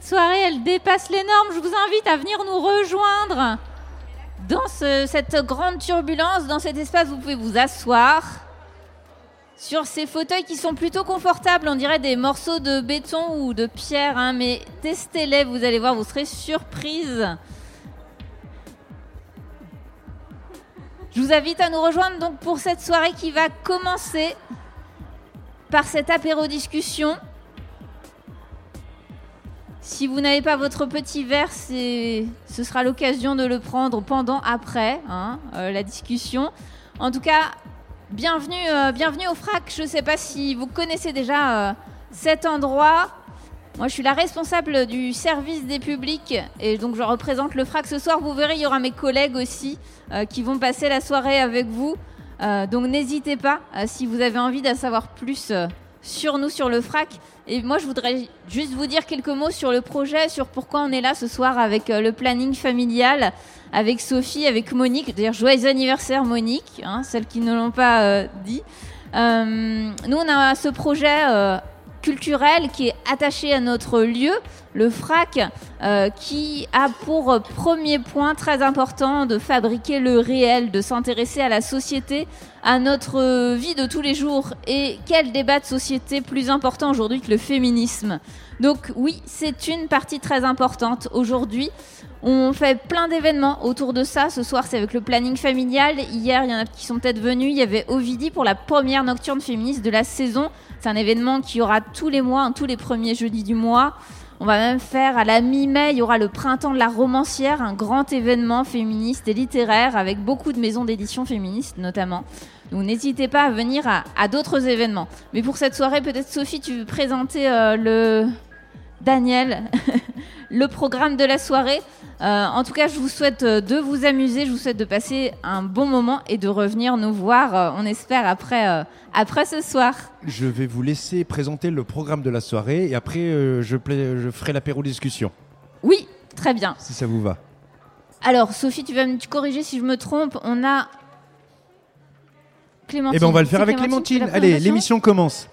cette soirée, elle dépasse les normes. Je vous invite à venir nous rejoindre dans cette grande turbulence, dans cet espace. Vous pouvez vous asseoir sur ces fauteuils qui sont plutôt confortables. On dirait des morceaux de béton ou de pierre, hein, mais testez-les, vous allez voir, vous serez surprise. Je vous invite à nous rejoindre donc pour cette soirée qui va commencer par cette apéro discussion. Si vous n'avez pas votre petit verre, ce sera l'occasion de le prendre pendant, après hein, euh, la discussion. En tout cas, bienvenue, euh, bienvenue au FRAC. Je ne sais pas si vous connaissez déjà euh, cet endroit. Moi, je suis la responsable du service des publics et donc je représente le FRAC ce soir. Vous verrez, il y aura mes collègues aussi qui vont passer la soirée avec vous. Donc n'hésitez pas si vous avez envie d'en savoir plus sur nous, sur le FRAC. Et moi, je voudrais juste vous dire quelques mots sur le projet, sur pourquoi on est là ce soir avec le planning familial, avec Sophie, avec Monique. D'ailleurs, joyeux anniversaire Monique, hein, celles qui ne l'ont pas dit. nous, on a ce projet culturel qui est attaché à notre lieu, le FRAC, euh, qui a pour premier point très important de fabriquer le réel, de s'intéresser à la société, à notre vie de tous les jours. Et quel débat de société plus important aujourd'hui que le féminisme Donc oui, c'est une partie très importante aujourd'hui. On fait plein d'événements autour de ça. Ce soir, c'est avec le planning familial. Hier, il y en a qui sont peut-être venus. Il y avait Ovidie pour la première nocturne féministe de la saison. C'est un événement qui aura tous les mois, hein, tous les premiers jeudis du mois. On va même faire à la mi-mai, il y aura le printemps de la romancière, un grand événement féministe et littéraire avec beaucoup de maisons d'édition féministes notamment. Donc n'hésitez pas à venir à, d'autres événements. Mais pour cette soirée, peut-être Sophie, tu veux présenter euh, le Daniel, le programme de la soirée. Euh, en tout cas, je vous souhaite euh, de vous amuser, je vous souhaite de passer un bon moment et de revenir nous voir, euh, on espère, après, après ce soir. Je vais vous laisser présenter le programme de la soirée et après, je, je ferai l'apéro discussion. Oui, très bien. Si ça vous va. Alors, Sophie, tu vas me corriger si je me trompe. On a Clémentine. Eh bien, on va le faire avec Clémentine. Allez, l'émission commence.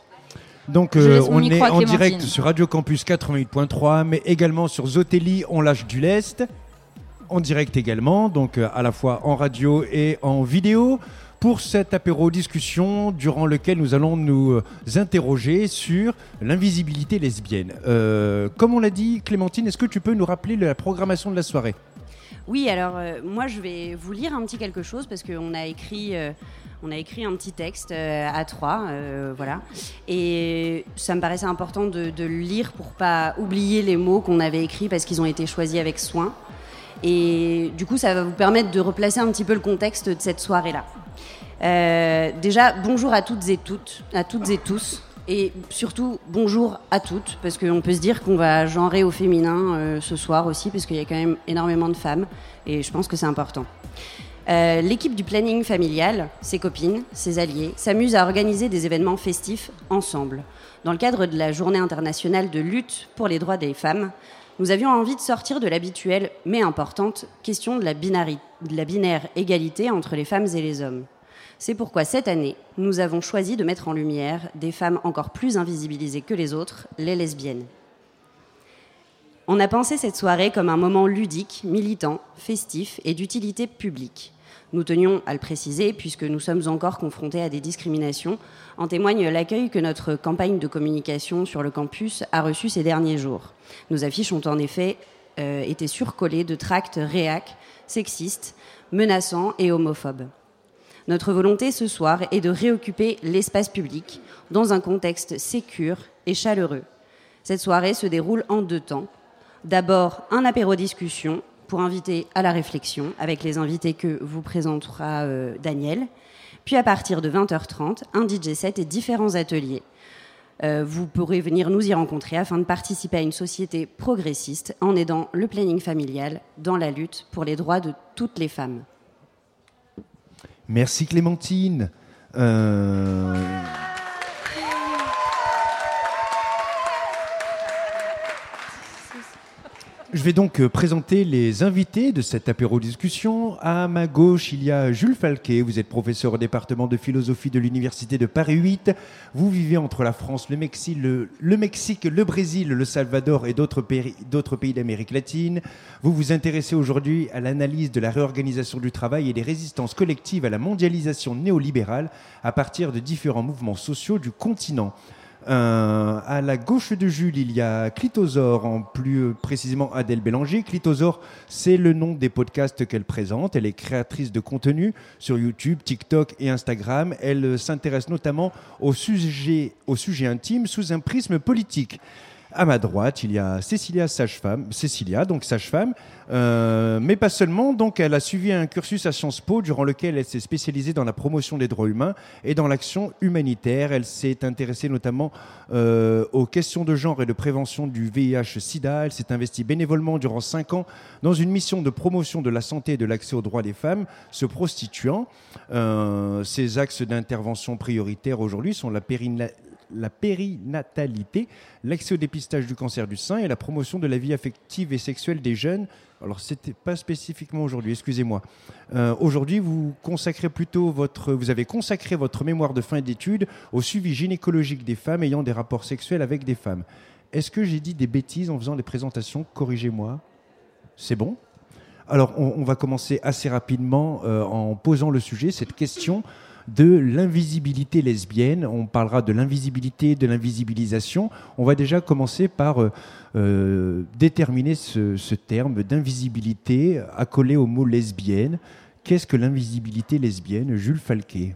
Donc on est en direct sur Radio Campus 88.3, mais également sur Zotelli, on lâche du lest. En direct également, donc euh, à la fois en radio et en vidéo, pour cet apéro discussion durant lequel nous allons nous euh, interroger sur l'invisibilité lesbienne. Euh, comme on l'a dit, Clémentine, est-ce que tu peux nous rappeler la programmation de la soirée? Oui, alors moi je vais vous lire un petit quelque chose parce qu'on a écrit on a écrit un petit texte à trois, voilà. Et ça me paraissait important de, le lire pour pas oublier les mots qu'on avait écrits parce qu'ils ont été choisis avec soin. Et du coup, ça va vous permettre de replacer un petit peu le contexte de cette soirée-là. Euh, déjà, bonjour à toutes et toutes, à toutes et tous. Et surtout, bonjour à toutes, parce qu'on peut se dire qu'on va genrer au féminin euh, ce soir aussi, parce qu'il y a quand même énormément de femmes, et je pense que c'est important. Euh, l'équipe du planning familial, ses copines, ses alliés, s'amuse à organiser des événements festifs ensemble. Dans le cadre de la Journée internationale de lutte pour les droits des femmes, nous avions envie de sortir de l'habituelle, mais importante, question de la, de la binaire égalité entre les femmes et les hommes. C'est pourquoi cette année, nous avons choisi de mettre en lumière des femmes encore plus invisibilisées que les autres, les lesbiennes. On a pensé cette soirée comme un moment ludique, militant, festif et d'utilité publique. Nous tenions à le préciser puisque nous sommes encore confrontés à des discriminations. En témoigne l'accueil que notre campagne de communication sur le campus a reçu ces derniers jours. Nos affiches ont en effet euh, été surcollées de tracts réac, sexistes, menaçants et homophobes. Notre volonté ce soir est de réoccuper l'espace public dans un contexte sécure et chaleureux. Cette soirée se déroule en deux temps. D'abord, un apéro-discussion pour inviter à la réflexion avec les invités que vous présentera euh, Daniel. Puis à partir de 20h30, un DJ set et différents ateliers. Euh, vous pourrez venir nous y rencontrer afin de participer à une société progressiste en aidant le planning familial dans la lutte pour les droits de toutes les femmes. Merci Clémentine. Euh, je vais donc euh, présenter les invités de cette apéro-discussion. À ma gauche, il y a Jules Falquet. Vous êtes professeur au département de philosophie de l'Université de Paris 8. Vous vivez entre la France, le Mexique, le, Brésil, le Salvador et d'autres pays d'Amérique latine. Vous vous intéressez aujourd'hui à l'analyse de la réorganisation du travail et des résistances collectives à la mondialisation néolibérale à partir de différents mouvements sociaux du continent. Euh, à la gauche de Jules, il y a Clitosaure, en plus précisément Adèle Bélanger. Clitosaure, c'est le nom des podcasts qu'elle présente. Elle est créatrice de contenu sur YouTube, TikTok et Instagram. Elle s'intéresse notamment au sujet, au sujet intime sous un prisme politique. À ma droite, il y a Cécilia Sage-Femme, Cécilia, donc sage-femme, euh, mais pas seulement. Donc, elle a suivi un cursus à Sciences Po durant lequel elle s'est spécialisée dans la promotion des droits humains et dans l'action humanitaire. Elle s'est intéressée notamment euh, aux questions de genre et de prévention du VIH/SIDA. Elle s'est investie bénévolement durant cinq ans dans une mission de promotion de la santé et de l'accès aux droits des femmes se prostituant. Euh, ses axes d'intervention prioritaires aujourd'hui sont la, la périnatalité, l'accès au dépistage du cancer du sein et la promotion de la vie affective et sexuelle des jeunes. Alors, c'était pas spécifiquement aujourd'hui, excusez-moi. Euh, aujourd'hui, vous consacrez plutôt votre, vous avez consacré votre mémoire de fin d'études au suivi gynécologique des femmes ayant des rapports sexuels avec des femmes. Est-ce que j'ai dit des bêtises en faisant les présentations? Corrigez-moi. C'est bon? Alors, on, va commencer assez rapidement euh, en posant le sujet, cette question de l'invisibilité lesbienne. On parlera de l'invisibilité, de l'invisibilisation. On va déjà commencer par euh, euh, déterminer ce, terme d'invisibilité accolé au mot lesbienne. Qu'est-ce que l'invisibilité lesbienne Jules Falquet?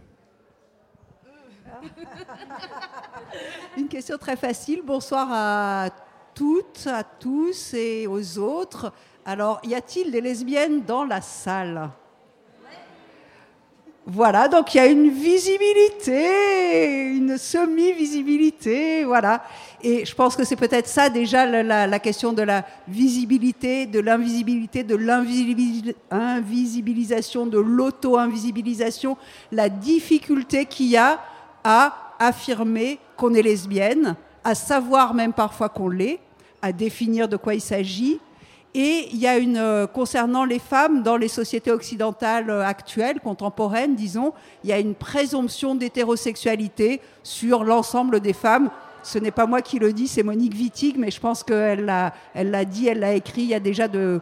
Une question très facile. Bonsoir à toutes, à tous et aux autres. Alors, y a-t-il des lesbiennes dans la salle? Voilà, donc il y a une visibilité, une semi-visibilité, voilà. Et je pense que c'est peut-être ça déjà la, question de la visibilité, de l'invisibilité, de l'invisibilisation, de l'auto-invisibilisation, la difficulté qu'il y a à affirmer qu'on est lesbienne, à savoir même parfois qu'on l'est, à définir de quoi il s'agit, et il y a une, euh, concernant les femmes dans les sociétés occidentales euh, actuelles, contemporaines, disons, il y a une présomption d'hétérosexualité sur l'ensemble des femmes. Ce n'est pas moi qui le dis, c'est Monique Wittig, mais je pense qu'elle l'a, elle l'a dit, elle l'a écrit il y a déjà de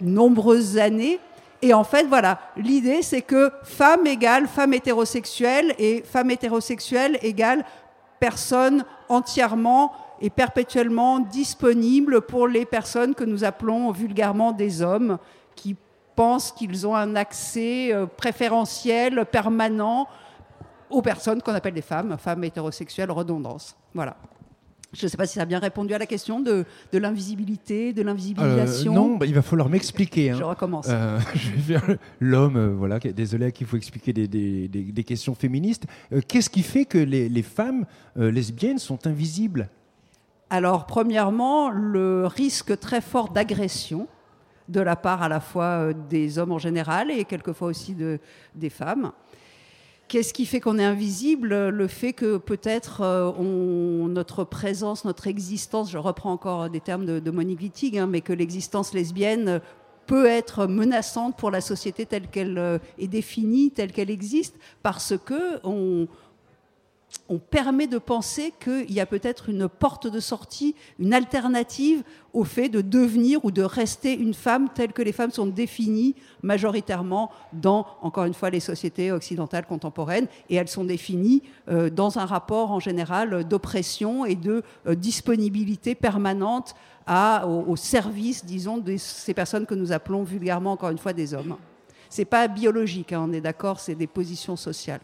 nombreuses années. Et en fait, voilà, l'idée c'est que femme égale femme hétérosexuelle et femme hétérosexuelle égale personne entièrement est perpétuellement disponible pour les personnes que nous appelons vulgairement des hommes, qui pensent qu'ils ont un accès euh, préférentiel, permanent aux personnes qu'on appelle des femmes, femmes hétérosexuelles, redondance. Voilà. Je ne sais pas si ça a bien répondu à la question de, de l'invisibilité, de l'invisibilisation. Euh, non, bah, il va falloir m'expliquer. Hein. Je recommence. Euh, je vais faire l'homme, voilà, désolé qu'il faut expliquer des, des, des, questions féministes. Qu'est-ce qui fait que les, les femmes lesbiennes sont invisibles? Alors, premièrement, le risque très fort d'agression de la part à la fois euh, des hommes en général et quelquefois aussi de, des femmes. Qu'est-ce qui fait qu'on est invisible? Le fait que peut-être euh, notre présence, notre existence, je reprends encore des termes de, Monique Wittig, hein, mais que l'existence lesbienne peut être menaçante pour la société telle qu'elle euh, est définie, telle qu'elle existe, parce que on, on permet de penser qu'il y a peut-être une porte de sortie, une alternative au fait de devenir ou de rester une femme telle que les femmes sont définies majoritairement dans, encore une fois, les sociétés occidentales contemporaines. Et elles sont définies euh, dans un rapport en général d'oppression et de euh, disponibilité permanente au, service, disons, de ces personnes que nous appelons vulgairement, encore une fois, des hommes. C'est pas biologique, hein, on est d'accord, c'est des positions sociales.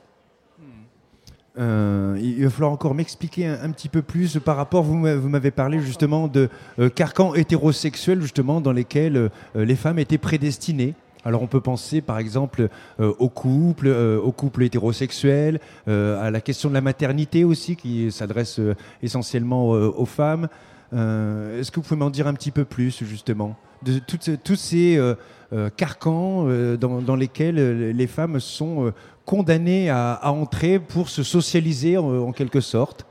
Euh, il va falloir encore m'expliquer un, petit peu plus par rapport, vous m'avez parlé justement de euh, carcans hétérosexuels justement dans lesquels euh, les femmes étaient prédestinées. Alors on peut penser par exemple au couple, au couple hétérosexuel, à la question de la maternité aussi qui s'adresse essentiellement aux femmes. Est-ce que vous pouvez m'en dire un petit peu plus justement de tous ces carcans dans, dans, lesquels les femmes sont condamnés à, entrer pour se socialiser en, quelque sorte.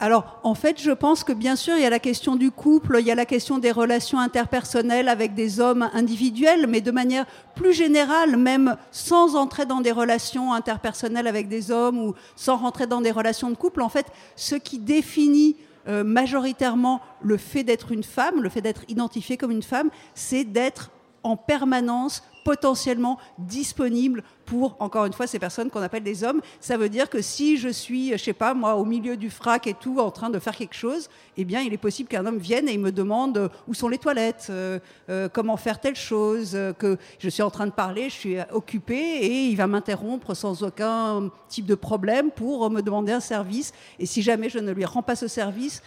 Alors, en fait, je pense que bien sûr, il y a la question du couple, il y a la question des relations interpersonnelles avec des hommes individuels, mais de manière plus générale, même sans entrer dans des relations interpersonnelles avec des hommes ou sans rentrer dans des relations de couple, en fait, ce qui définit euh, majoritairement le fait d'être une femme, le fait d'être identifié comme une femme, c'est d'être en permanence potentiellement disponible pour, encore une fois, ces personnes qu'on appelle des hommes. Ça veut dire que si je suis, je sais pas, moi, au milieu du frac et tout, en train de faire quelque chose, eh bien, il est possible qu'un homme vienne et il me demande euh, où sont les toilettes, euh, euh, comment faire telle chose, que je suis en train de parler, je suis occupée et il va m'interrompre sans aucun type de problème pour me demander un service. Et si jamais je ne lui rends pas ce service,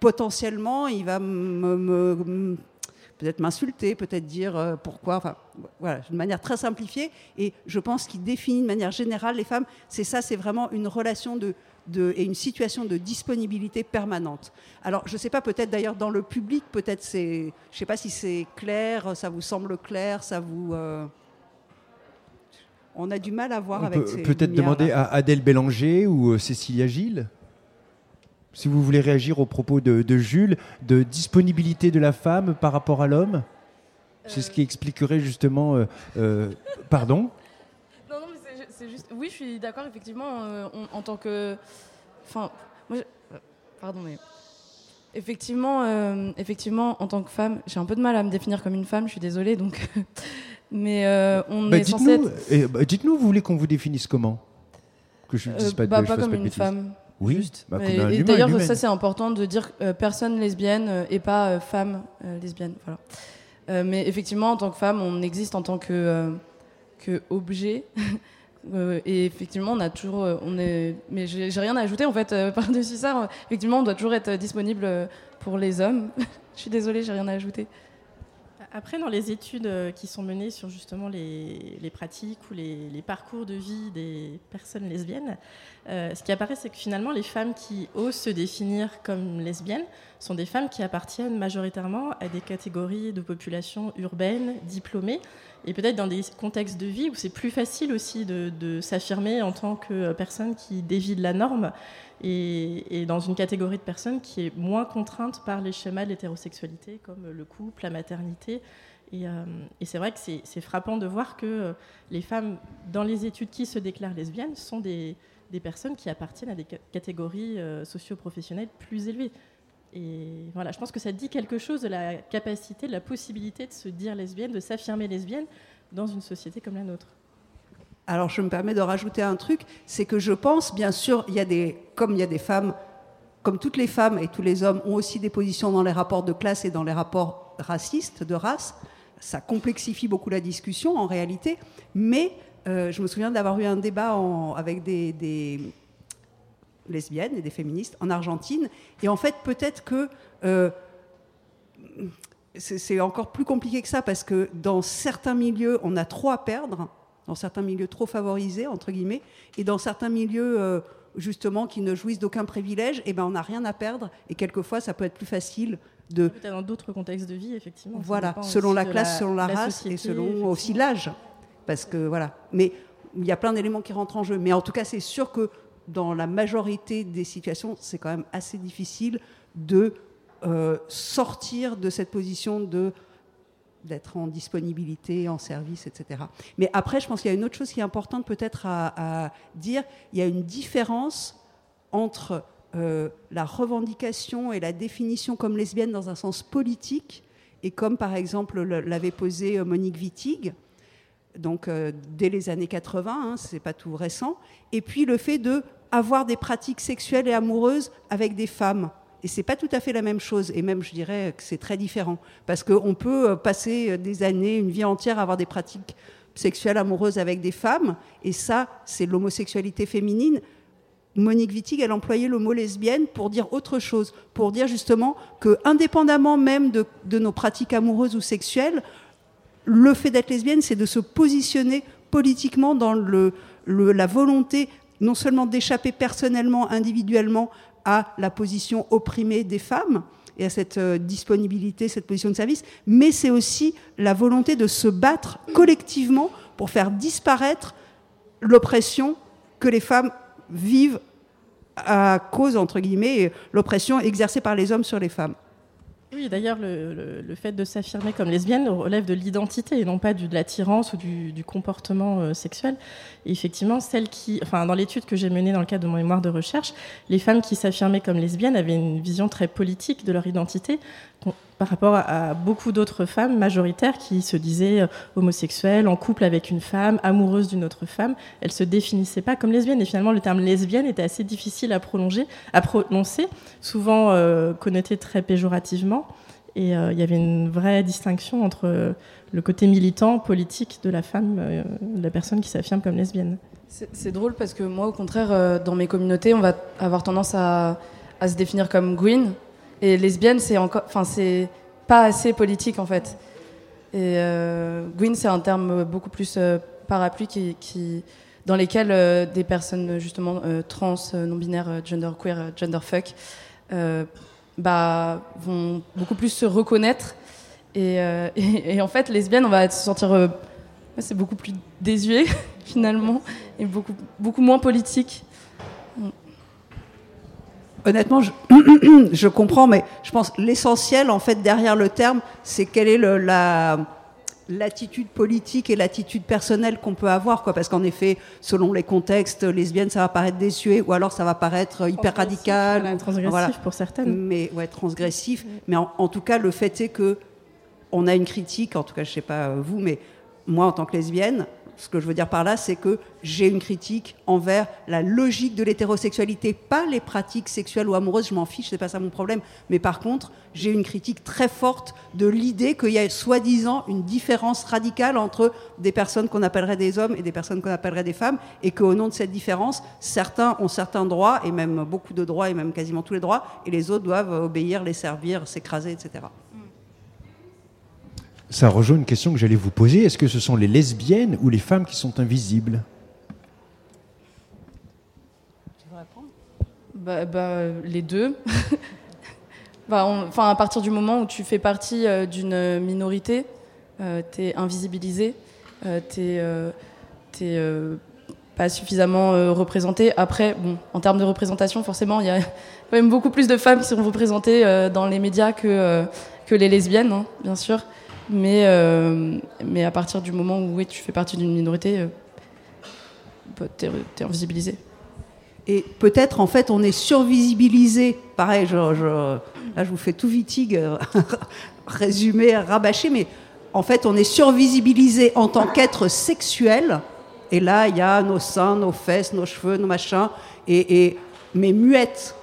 potentiellement, il va me peut-être m'insulter, peut-être dire euh, pourquoi, enfin voilà, d'une manière très simplifiée. Et je pense qu'il définit de manière générale les femmes, c'est ça, c'est vraiment une relation de, de, et une situation de disponibilité permanente. Alors je ne sais pas, peut-être d'ailleurs dans le public, peut-être c'est, je ne sais pas si c'est clair, ça vous semble clair, ça vous... Euh, on a du mal à voir on avec peut, Peut-être demander à Adèle Bélanger ou euh, Cécilia Gilles si vous voulez réagir aux propos de, Jules, de disponibilité de la femme par rapport à l'homme C'est ce qui expliquerait justement. Euh, euh, pardon Non, non, mais c'est juste. Oui, je suis d'accord, effectivement, euh, en tant que. Enfin, moi. Pardon, mais. Effectivement, effectivement, en tant que femme, j'ai un peu de mal à me définir comme une femme, je suis désolée, donc. mais on bah, est censé. Être... Bah, dites-nous, vous voulez qu'on vous définisse comment? Que je ne dise pas, bah, pas comme une femme. Oui. Juste. Bah, et, d'ailleurs, ça c'est important de dire euh, personne lesbienne euh, et pas euh, femme lesbienne. Voilà. mais effectivement, en tant que femme, on existe en tant que, que objet. et effectivement, on a toujours, on est, mais j'ai rien à ajouter en fait par-dessus ça. Effectivement, on doit toujours être disponible pour les hommes. Je suis désolée, j'ai rien à ajouter. Après, dans les études euh, qui sont menées sur justement les, pratiques ou les, parcours de vie des personnes lesbiennes, euh, ce qui apparaît, c'est que finalement, les femmes qui osent se définir comme lesbiennes sont des femmes qui appartiennent majoritairement à des catégories de population urbaine, diplômées, et peut-être dans des contextes de vie où c'est plus facile aussi de, s'affirmer en tant que personne qui dévie de la norme et, dans une catégorie de personnes qui est moins contrainte par les schémas de l'hétérosexualité, comme le couple, la maternité. Et, euh, c'est vrai que c'est frappant de voir que les femmes, dans les études qui se déclarent lesbiennes, sont des, personnes qui appartiennent à des catégories euh, socio-professionnelles plus élevées. Et voilà, je pense que ça dit quelque chose de la capacité, de la possibilité de se dire lesbienne, de s'affirmer lesbienne dans une société comme la nôtre. Alors je me permets de rajouter un truc, c'est que je pense, bien sûr, il y a des, comme il y a des femmes, comme toutes les femmes et tous les hommes ont aussi des positions dans les rapports de classe et dans les rapports racistes, de race, ça complexifie beaucoup la discussion en réalité, mais euh, je me souviens d'avoir eu un débat avec des, lesbiennes et des féministes en Argentine. Et en fait, peut-être que euh, c'est encore plus compliqué que ça parce que dans certains milieux, on a trop à perdre, dans certains milieux trop favorisés, entre guillemets, et dans certains milieux. Euh, justement qui ne jouissent d'aucun privilège, eh ben on n'a rien à perdre et quelquefois ça peut être plus facile de peut-être dans d'autres contextes de vie effectivement. Voilà, selon la classe, selon la, race et selon aussi l'âge, parce que voilà. Mais il y a plein d'éléments qui rentrent en jeu. Mais en tout cas, c'est sûr que dans la majorité des situations, c'est quand même assez difficile de euh, sortir de cette position de d'être en disponibilité, en service, etc. Mais après, je pense qu'il y a une autre chose qui est importante peut-être à, dire. Il y a une différence entre euh, la revendication et la définition comme lesbienne dans un sens politique, et comme par exemple l'avait posé euh, Monique Wittig, donc dès les années 80, hein, c'est pas tout récent, et puis le fait de des pratiques sexuelles et amoureuses avec des femmes. Et c'est pas tout à fait la même chose, et même je dirais que c'est très différent, parce qu'on peut euh, passer euh, des années, une vie entière à avoir des pratiques sexuelles amoureuses avec des femmes, et ça, c'est l'homosexualité féminine. Monique Wittig, elle employait le mot lesbienne pour dire autre chose, pour dire justement que, indépendamment même de, nos pratiques amoureuses ou sexuelles, le fait d'être lesbienne, c'est de se positionner politiquement dans le, la volonté non seulement d'échapper personnellement, individuellement à la position opprimée des femmes et à cette euh, disponibilité, cette position de service, mais c'est aussi la volonté de se battre collectivement pour faire disparaître l'oppression que les femmes vivent à cause, entre guillemets, l'oppression exercée par les hommes sur les femmes. Oui, d'ailleurs, le, fait de s'affirmer comme lesbienne relève de l'identité et non pas de l'attirance ou du, comportement euh, sexuel. Effectivement, celle qui, enfin, dans l'étude que j'ai menée dans le cadre de mon mémoire de recherche, les femmes qui s'affirmaient comme lesbiennes avaient une vision très politique de leur identité, par rapport à, beaucoup d'autres femmes majoritaires qui se disaient euh, homosexuelles, en couple avec une femme, amoureuses d'une autre femme. Elles se définissaient pas comme lesbiennes. Et finalement, le terme lesbienne était assez difficile à, prolonger, à prononcer, souvent euh, connoté très péjorativement. Et euh, il y avait une vraie distinction entre le côté militant, politique de la femme, de la personne qui s'affirme comme lesbienne. C'est drôle parce que moi, au contraire, dans mes communautés, on va avoir tendance à, à se définir comme green, et lesbienne, c'est encore, enfin, c'est pas assez politique en fait. Et euh, Gwyn, c'est un terme beaucoup plus euh, parapluie qui, dans lesquels euh, des personnes justement euh, trans, non binaires, gender queer, gender fuck, bah, vont beaucoup plus se reconnaître. Et, et, et, en fait, lesbienne, on va se sentir, c'est beaucoup plus désuet finalement et beaucoup beaucoup moins politique honnêtement, je, comprends, mais je pense l'essentiel, en fait, derrière le terme, c'est quelle est la l'attitude politique et l'attitude personnelle qu'on peut avoir, quoi. Parce qu'en effet, selon les contextes, lesbienne, ça va paraître désuet, ou alors ça va paraître hyper radical, transgressif pour certaines. Mais ouais, transgressif. Mais en, tout cas, le fait est que on a une critique. En tout cas, je sais pas vous, mais moi, en tant que lesbienne, ce que je veux dire par là, c'est que j'ai une critique envers la logique de l'hétérosexualité, pas les pratiques sexuelles ou amoureuses, je m'en fiche, c'est pas ça mon problème. Mais par contre, j'ai une critique très forte de l'idée qu'il y a soi-disant une différence radicale entre des personnes qu'on appellerait des hommes et des personnes qu'on appellerait des femmes, et qu'au nom de cette différence, certains ont certains droits, et même beaucoup de droits, et même quasiment tous les droits, et les autres doivent obéir, les servir, s'écraser, etc. Ça rejoint une question que j'allais vous poser. Est-ce que ce sont les lesbiennes ou les femmes qui sont invisibles? Tu veux répondre? Bah, bah, Les deux. bah, enfin, à partir du moment où tu fais partie euh, d'une minorité, euh, tu es invisibilisé, euh, tu n'es pas suffisamment représenté. Après, bon, en termes de représentation, forcément, il y a quand même beaucoup plus de femmes qui sont représentées dans les médias que, que les lesbiennes, hein, bien sûr. Mais, euh, mais à partir du moment où tu fais partie d'une minorité, euh, tu es, invisibilisé. Et peut-être, en fait, on est survisibilisé. Pareil, je, là, je vous fais tout vitigue, euh, résumé, rabâché, mais en fait, on est survisibilisé en tant qu'être sexuel. Et là, il y a nos seins, nos fesses, nos cheveux, nos machins, et, mais muettes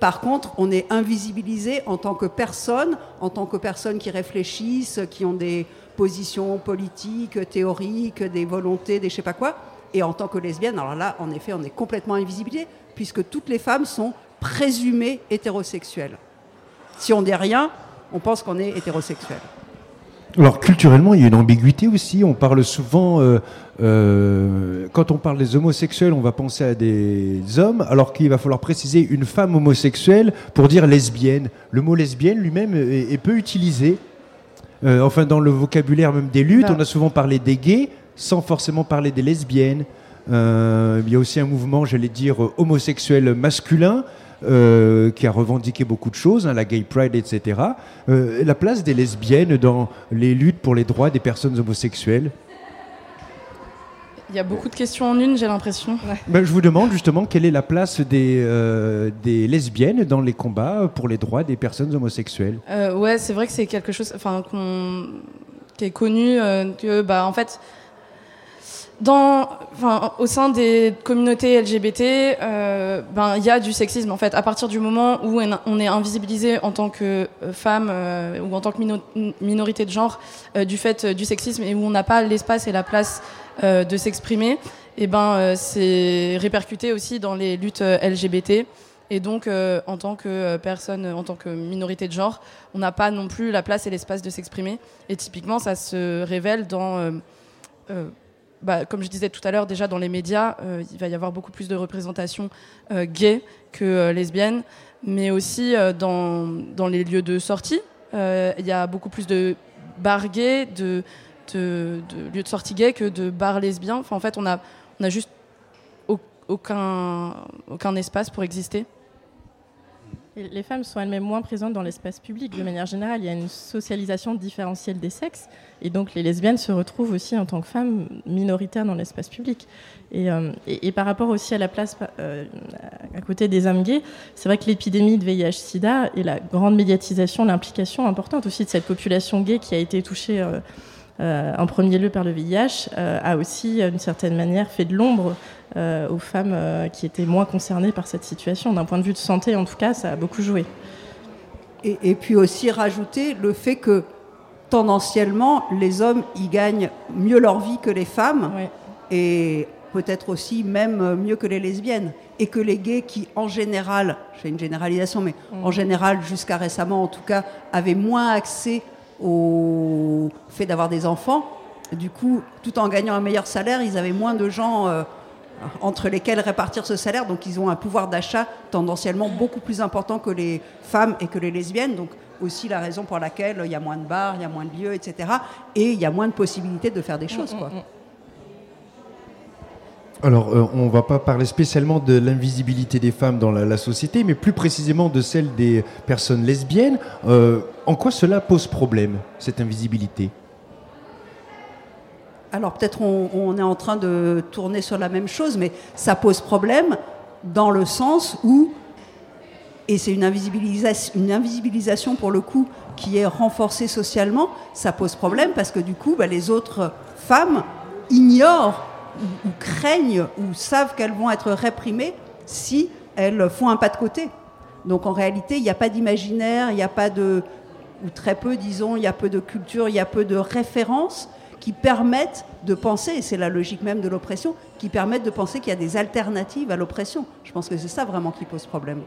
par contre, on est invisibilisé en tant que personne, en tant que personnes qui réfléchissent, qui ont des positions politiques, théoriques, des volontés, des je sais pas quoi. Et en tant que lesbienne, alors là, en effet, on est complètement invisibilisé, puisque toutes les femmes sont présumées hétérosexuelles. Si on dit rien, on pense qu'on est hétérosexuel. Alors culturellement, il y a une ambiguïté aussi. On parle souvent, euh, euh, quand on parle des homosexuels, on va penser à des hommes, alors qu'il va falloir préciser une femme homosexuelle pour dire lesbienne. Le mot lesbienne lui-même est, peu utilisé. Euh, enfin, dans le vocabulaire même des luttes, bah. on a souvent parlé des gays sans forcément parler des lesbiennes. il y a aussi un mouvement, j'allais dire, homosexuel masculin. Euh, qui a revendiqué beaucoup de choses, hein, la gay pride, etc. Euh, la place des lesbiennes dans les luttes pour les droits des personnes homosexuelles il y a beaucoup de questions en une, j'ai l'impression. Ben, je vous demande justement quelle est la place des, euh, des lesbiennes dans les combats pour les droits des personnes homosexuelles. ouais, c'est vrai que c'est quelque chose qui est connu, que bah, en fait, dans, enfin, au sein des communautés LGBT, euh, ben il y a du sexisme en fait. À partir du moment où on est invisibilisé en tant que euh, femme euh, ou en tant que minorité de genre du fait du sexisme et où on n'a pas l'espace et la place de s'exprimer, et eh ben c'est répercuté aussi dans les luttes LGBT. Et donc, en tant que personne, en tant que minorité de genre, on n'a pas non plus la place et l'espace de s'exprimer. Et typiquement, ça se révèle dans bah, comme je disais tout à l'heure, déjà dans les médias, euh, il va y avoir beaucoup plus de représentation euh, gay que euh, lesbienne, mais aussi dans, dans, les lieux de sortie. il y a beaucoup plus de bars gays, de, de, lieux de sortie gays que de bars lesbiens. En fait, on a, on a juste aucun, aucun espace pour exister les femmes sont elles-mêmes moins présentes dans l'espace public. De manière générale, il y a une socialisation différentielle des sexes. Et donc, les lesbiennes se retrouvent aussi en tant que femmes minoritaires dans l'espace public. Et, euh, par rapport aussi à la place euh, à côté des hommes gays, c'est vrai que l'épidémie de VIH-Sida et la grande médiatisation, l'implication importante aussi de cette population gay qui a été touchée. Euh, euh, en premier lieu par le VIH, euh, a aussi, d'une certaine manière, fait de l'ombre euh, aux femmes qui étaient moins concernées par cette situation. D'un point de vue de santé, en tout cas, ça a beaucoup joué. Et, puis aussi rajouter le fait que tendanciellement, les hommes y gagnent mieux leur vie que les femmes. Et peut-être aussi même mieux que les lesbiennes. Et que les gays qui, en général, je fais une généralisation, mais en mmh. général, jusqu'à récemment en tout cas, avaient moins accès au fait d'avoir des enfants. Du coup, tout en gagnant un meilleur salaire, ils avaient moins de gens euh, entre lesquels répartir ce salaire. Donc, ils ont un pouvoir d'achat tendanciellement beaucoup plus important que les femmes et que les lesbiennes. Donc, aussi la raison pour laquelle il y a moins de bars, il y a moins de lieux, etc. Et il y a moins de possibilités de faire des choses. Quoi. Alors, euh, on ne va pas parler spécialement de l'invisibilité des femmes dans la, société, mais plus précisément de celle des personnes lesbiennes. Euh, en quoi cela pose problème, cette invisibilité? Alors peut-être on, est en train de tourner sur la même chose, mais ça pose problème dans le sens où, et c'est une invisibilisation, pour le coup qui est renforcée socialement, ça pose problème parce que du coup bah, les autres femmes ignorent ou, craignent ou savent qu'elles vont être réprimées si elles font un pas de côté. Donc en réalité, il n'y a pas d'imaginaire, il n'y a pas de, ou très peu, disons, il y a peu de culture, il y a peu de références qui permettent de penser, et c'est la logique même de l'oppression, qui permettent de penser qu'il y a des alternatives à l'oppression. Je pense que c'est ça vraiment qui pose problème.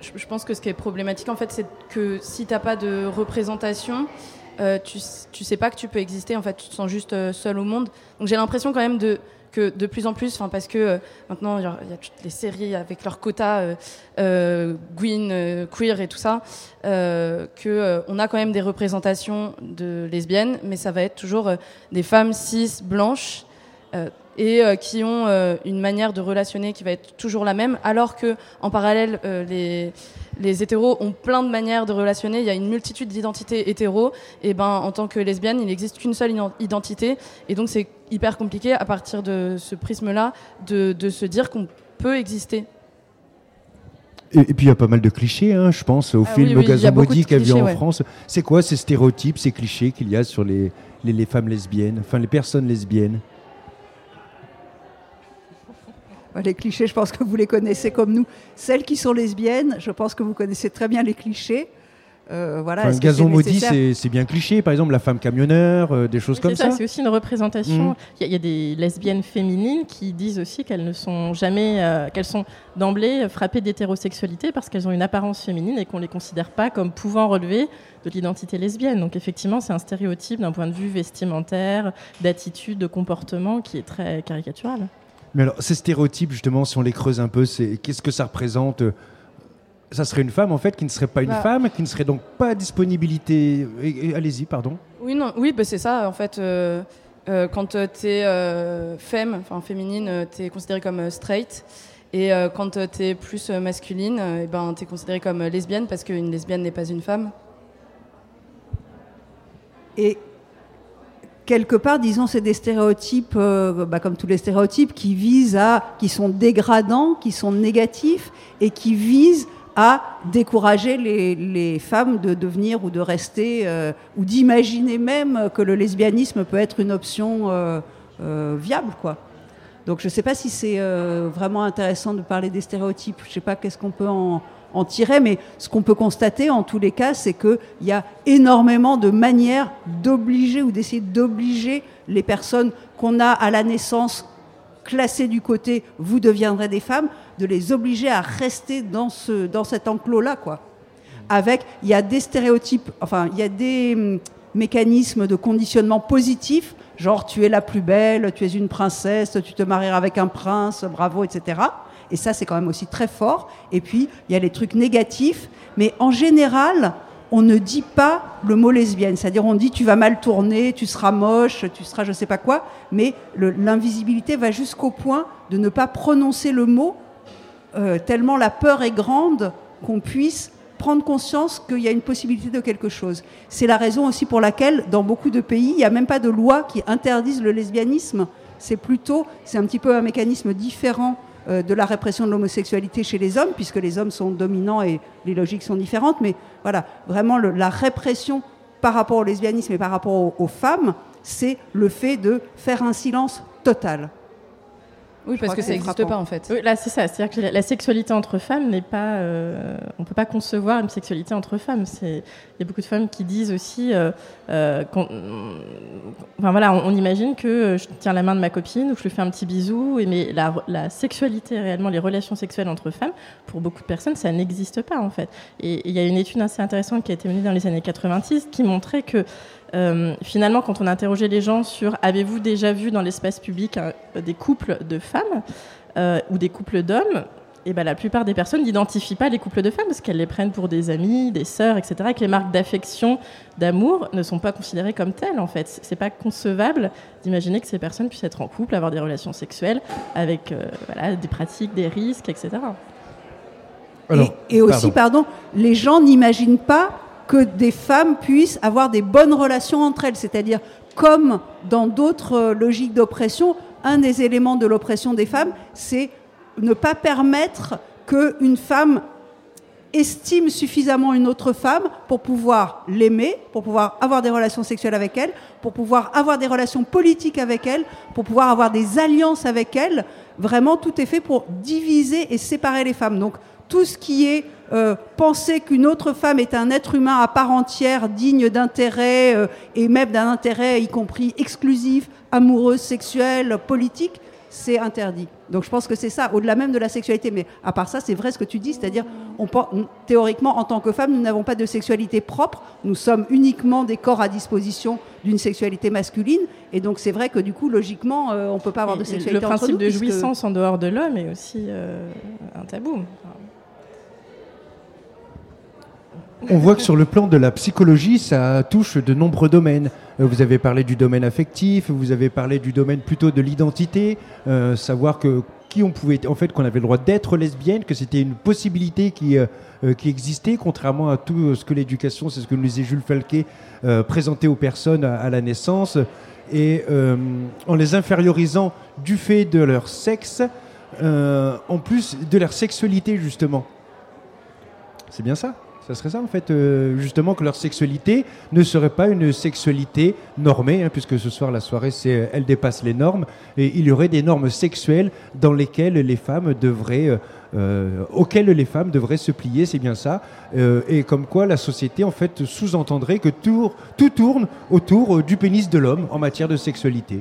Je pense que ce qui est problématique, en fait, c'est que si tu n'as pas de représentation, euh, tu, tu sais pas que tu peux exister, en fait, tu te sens juste euh, seul au monde. Donc j'ai l'impression quand même de que de plus en plus, parce que euh, maintenant il y, a toutes les séries avec leur quota euh, euh, euh queer et tout ça, que on a quand même des représentations de lesbiennes, mais ça va être toujours des femmes cis blanches et qui ont une manière de relationner qui va être toujours la même, alors que en parallèle les les hétéros ont plein de manières de relationner. Il y a une multitude d'identités hétéros. Et ben, en tant que lesbienne, il n'existe qu'une seule identité. Et donc, c'est hyper compliqué à partir de ce prisme-là de, se dire qu'on peut exister. Et, puis il y a pas mal de clichés, hein, je pense, au ah film Gazon Maudit qui a vu en France. C'est quoi ces stéréotypes, ces clichés qu'il y a sur les, les femmes lesbiennes, enfin les personnes lesbiennes? Les clichés, je pense que vous les connaissez comme nous. Celles qui sont lesbiennes, je pense que vous connaissez très bien les clichés. Euh, voilà, gazon maudit, c'est bien cliché. Par exemple, la femme camionneur, euh, des choses comme ça. C'est aussi une représentation. Mm. Il y, a des lesbiennes féminines qui disent aussi qu'elles ne sont jamais, euh, qu'elles sont d'emblée frappées d'hétérosexualité parce qu'elles ont une apparence féminine et qu'on les considère pas comme pouvant relever de l'identité lesbienne. Donc effectivement, c'est un stéréotype d'un point de vue vestimentaire, d'attitude, de comportement qui est très caricatural. Mais alors, ces stéréotypes, justement, si on les creuse un peu, c'est qu'est-ce que ça représente? Euh, ça serait une femme en fait qui ne serait pas une bah. femme, qui ne serait donc pas à disponibilité. Allez-y, pardon. Oui, non, oui, bah, c'est ça en fait. Euh, euh, quand tu es femme, enfin féminine, tu es considérée comme straight. Et quand tu es plus masculine, eh ben, tu es considérée comme lesbienne parce qu'une lesbienne n'est pas une femme. Et quelque part, disons, c'est des stéréotypes, euh, bah, comme tous les stéréotypes, qui visent à, qui sont dégradants, qui sont négatifs et qui visent à décourager les, femmes de devenir ou de rester euh, ou d'imaginer même que le lesbianisme peut être une option euh, viable, quoi. Donc je ne sais pas si c'est vraiment intéressant de parler des stéréotypes. Je ne sais pas qu'est-ce qu'on peut en, en tirer, mais ce qu'on peut constater en tous les cas, c'est qu'il y a énormément de manières d'obliger ou d'essayer d'obliger les personnes qu'on a à la naissance classées du côté vous deviendrez des femmes, de les obliger à rester dans, ce, dans cet enclos-là, quoi. Avec, il y a des stéréotypes, enfin, il y a des hum, mécanismes de conditionnement positifs, genre tu es la plus belle, tu es une princesse, tu te marieras avec un prince, bravo, etc. Et ça, c'est quand même aussi très fort. Et puis, il y a les trucs négatifs. Mais en général, on ne dit pas le mot lesbienne. C'est-à-dire, on dit tu vas mal tourner, tu seras moche, tu seras je sais pas quoi, mais l'invisibilité va jusqu'au point de ne pas prononcer le mot, euh, tellement la peur est grande qu'on puisse prendre conscience qu'il y a une possibilité de quelque chose. C'est la raison aussi pour laquelle, dans beaucoup de pays, il n'y a même pas de loi qui interdise le lesbianisme. C'est plutôt, c'est un petit peu un mécanisme différent de la répression de l'homosexualité chez les hommes, puisque les hommes sont dominants et les logiques sont différentes. Mais voilà, vraiment, la répression par rapport au lesbianisme et par rapport aux femmes, c'est le fait de faire un silence total. Oui, parce que ça n'existe pas en fait. Oui, là, c'est ça. C'est-à-dire que la sexualité entre femmes n'est pas. Euh, on ne peut pas concevoir une sexualité entre femmes. Il y a beaucoup de femmes qui disent aussi. Euh, euh enfin voilà, on, imagine que je tiens la main de ma copine ou je lui fais un petit bisou. Et, mais la, la sexualité, réellement, les relations sexuelles entre femmes, pour beaucoup de personnes, ça n'existe pas en fait. Et il y a une étude assez intéressante qui a été menée dans les années 90 qui montrait que euh, finalement, quand on a interrogé les gens sur avez-vous déjà vu dans l'espace public des couples de femmes euh, ou des couples d'hommes, et eh ben, la plupart des personnes n'identifient pas les couples de femmes parce qu'elles les prennent pour des amis, des sœurs, etc. Et que les marques d'affection, d'amour ne sont pas considérées comme telles en fait. C'est pas concevable d'imaginer que ces personnes puissent être en couple, avoir des relations sexuelles avec euh, voilà, des pratiques, des risques, etc. et, aussi, pardon, les gens n'imaginent pas que des femmes puissent avoir des bonnes relations entre elles. C'est-à-dire, comme dans d'autres euh, logiques d'oppression, un des éléments de l'oppression des femmes, c'est ne pas permettre qu'une femme estime suffisamment une autre femme pour pouvoir l'aimer, pour pouvoir avoir des relations sexuelles avec elle, pour pouvoir avoir des relations politiques avec elle, pour pouvoir avoir des alliances avec elle. Vraiment, tout est fait pour diviser et séparer les femmes. Donc, tout ce qui est euh, penser qu'une autre femme est un être humain à part entière, digne d'intérêt, euh, et même d'un intérêt y compris exclusif, amoureux, sexuel, politique, c'est interdit. Donc je pense que c'est ça, au-delà même de la sexualité. Mais à part ça, c'est vrai ce que tu dis, c'est-à-dire, on, théoriquement, en tant que femme, nous n'avons pas de sexualité propre, nous sommes uniquement des corps à disposition d'une sexualité masculine. Et donc c'est vrai que du coup, logiquement, euh, on ne peut pas avoir de sexualité Le principe de jouissance en dehors de l'homme est aussi un tabou. On voit que sur le plan de la psychologie, ça touche de nombreux domaines. Euh, vous avez parlé du domaine affectif, vous avez parlé du domaine plutôt de l'identité, euh, savoir que qui on pouvait, en fait, qu'on avait le droit d'être lesbienne, que c'était une possibilité qui, euh, qui existait, contrairement à tout ce que l'éducation, c'est ce que nous disait Jules Falquet, présentait aux personnes à, la naissance, et en les infériorisant du fait de leur sexe, en plus de leur sexualité justement. C'est bien ça? Ça serait ça, en fait, euh, justement, que leur sexualité ne serait pas une sexualité normée, hein, puisque ce soir, la soirée, c'est euh, elle dépasse les normes, et il y aurait des normes sexuelles dans lesquelles les femmes devraient, euh, auxquelles les femmes devraient se plier, c'est bien ça, et comme quoi la société, en fait, sous-entendrait que tout, tout tourne autour du pénis de l'homme en matière de sexualité.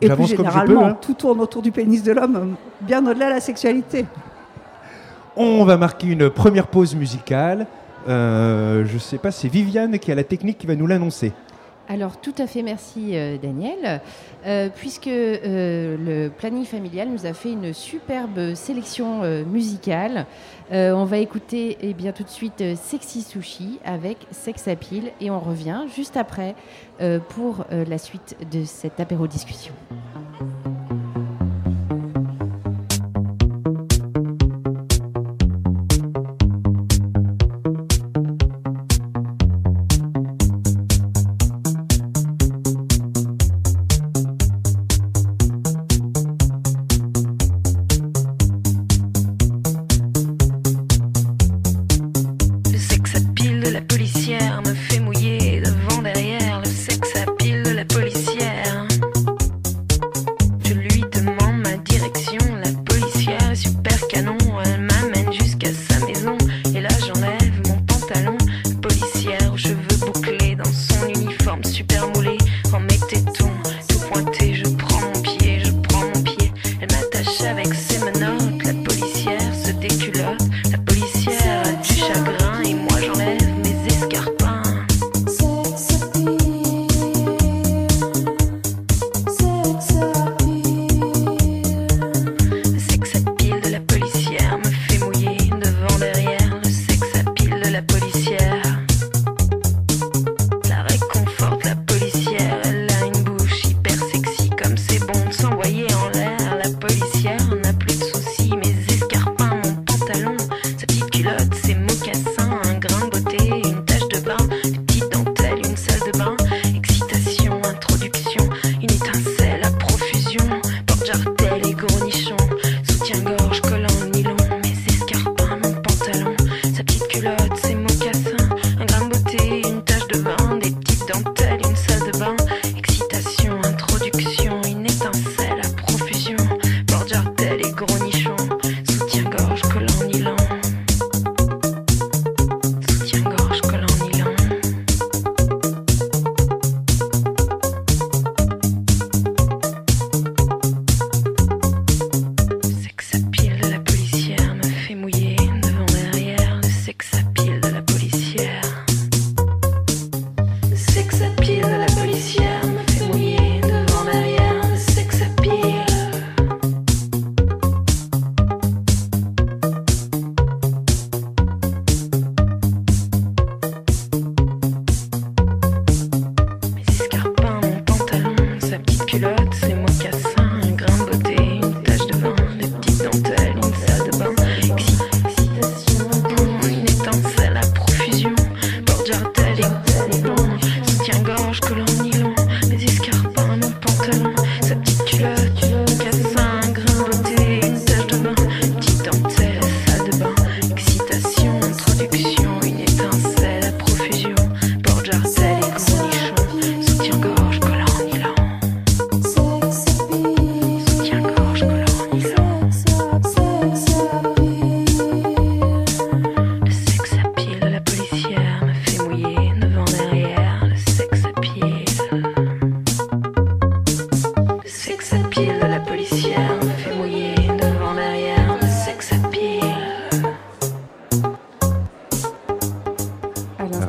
Et plus généralement, hein. tout tourne autour du pénis de l'homme, bien au-delà de la sexualité. On va marquer une première pause musicale. Euh, je ne sais pas, c'est Viviane qui a la technique qui va nous l'annoncer. Alors tout à fait, merci euh, Daniel, euh, puisque le planning familial nous a fait une superbe sélection musicale. on va écouter eh bien, tout de suite Sexy Sushi avec Sex Appeal et on revient juste après pour la suite de cette apéro discussion.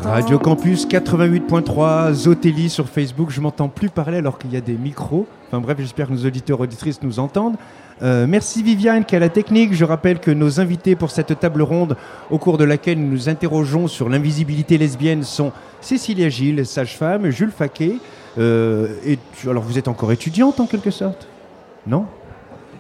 Radio Campus 88.3, Zotelli sur Facebook. Je m'entends plus parler alors qu'il y a des micros. Enfin bref, j'espère que nos auditeurs auditrices nous entendent. Euh, merci Viviane qui a la technique. Je rappelle que nos invités pour cette table ronde, au cours de laquelle nous nous interrogeons sur l'invisibilité lesbienne, sont Cécilia Gilles, sage-femme, Jules Faquet. Euh, et alors vous êtes encore étudiante en quelque sorte? Non?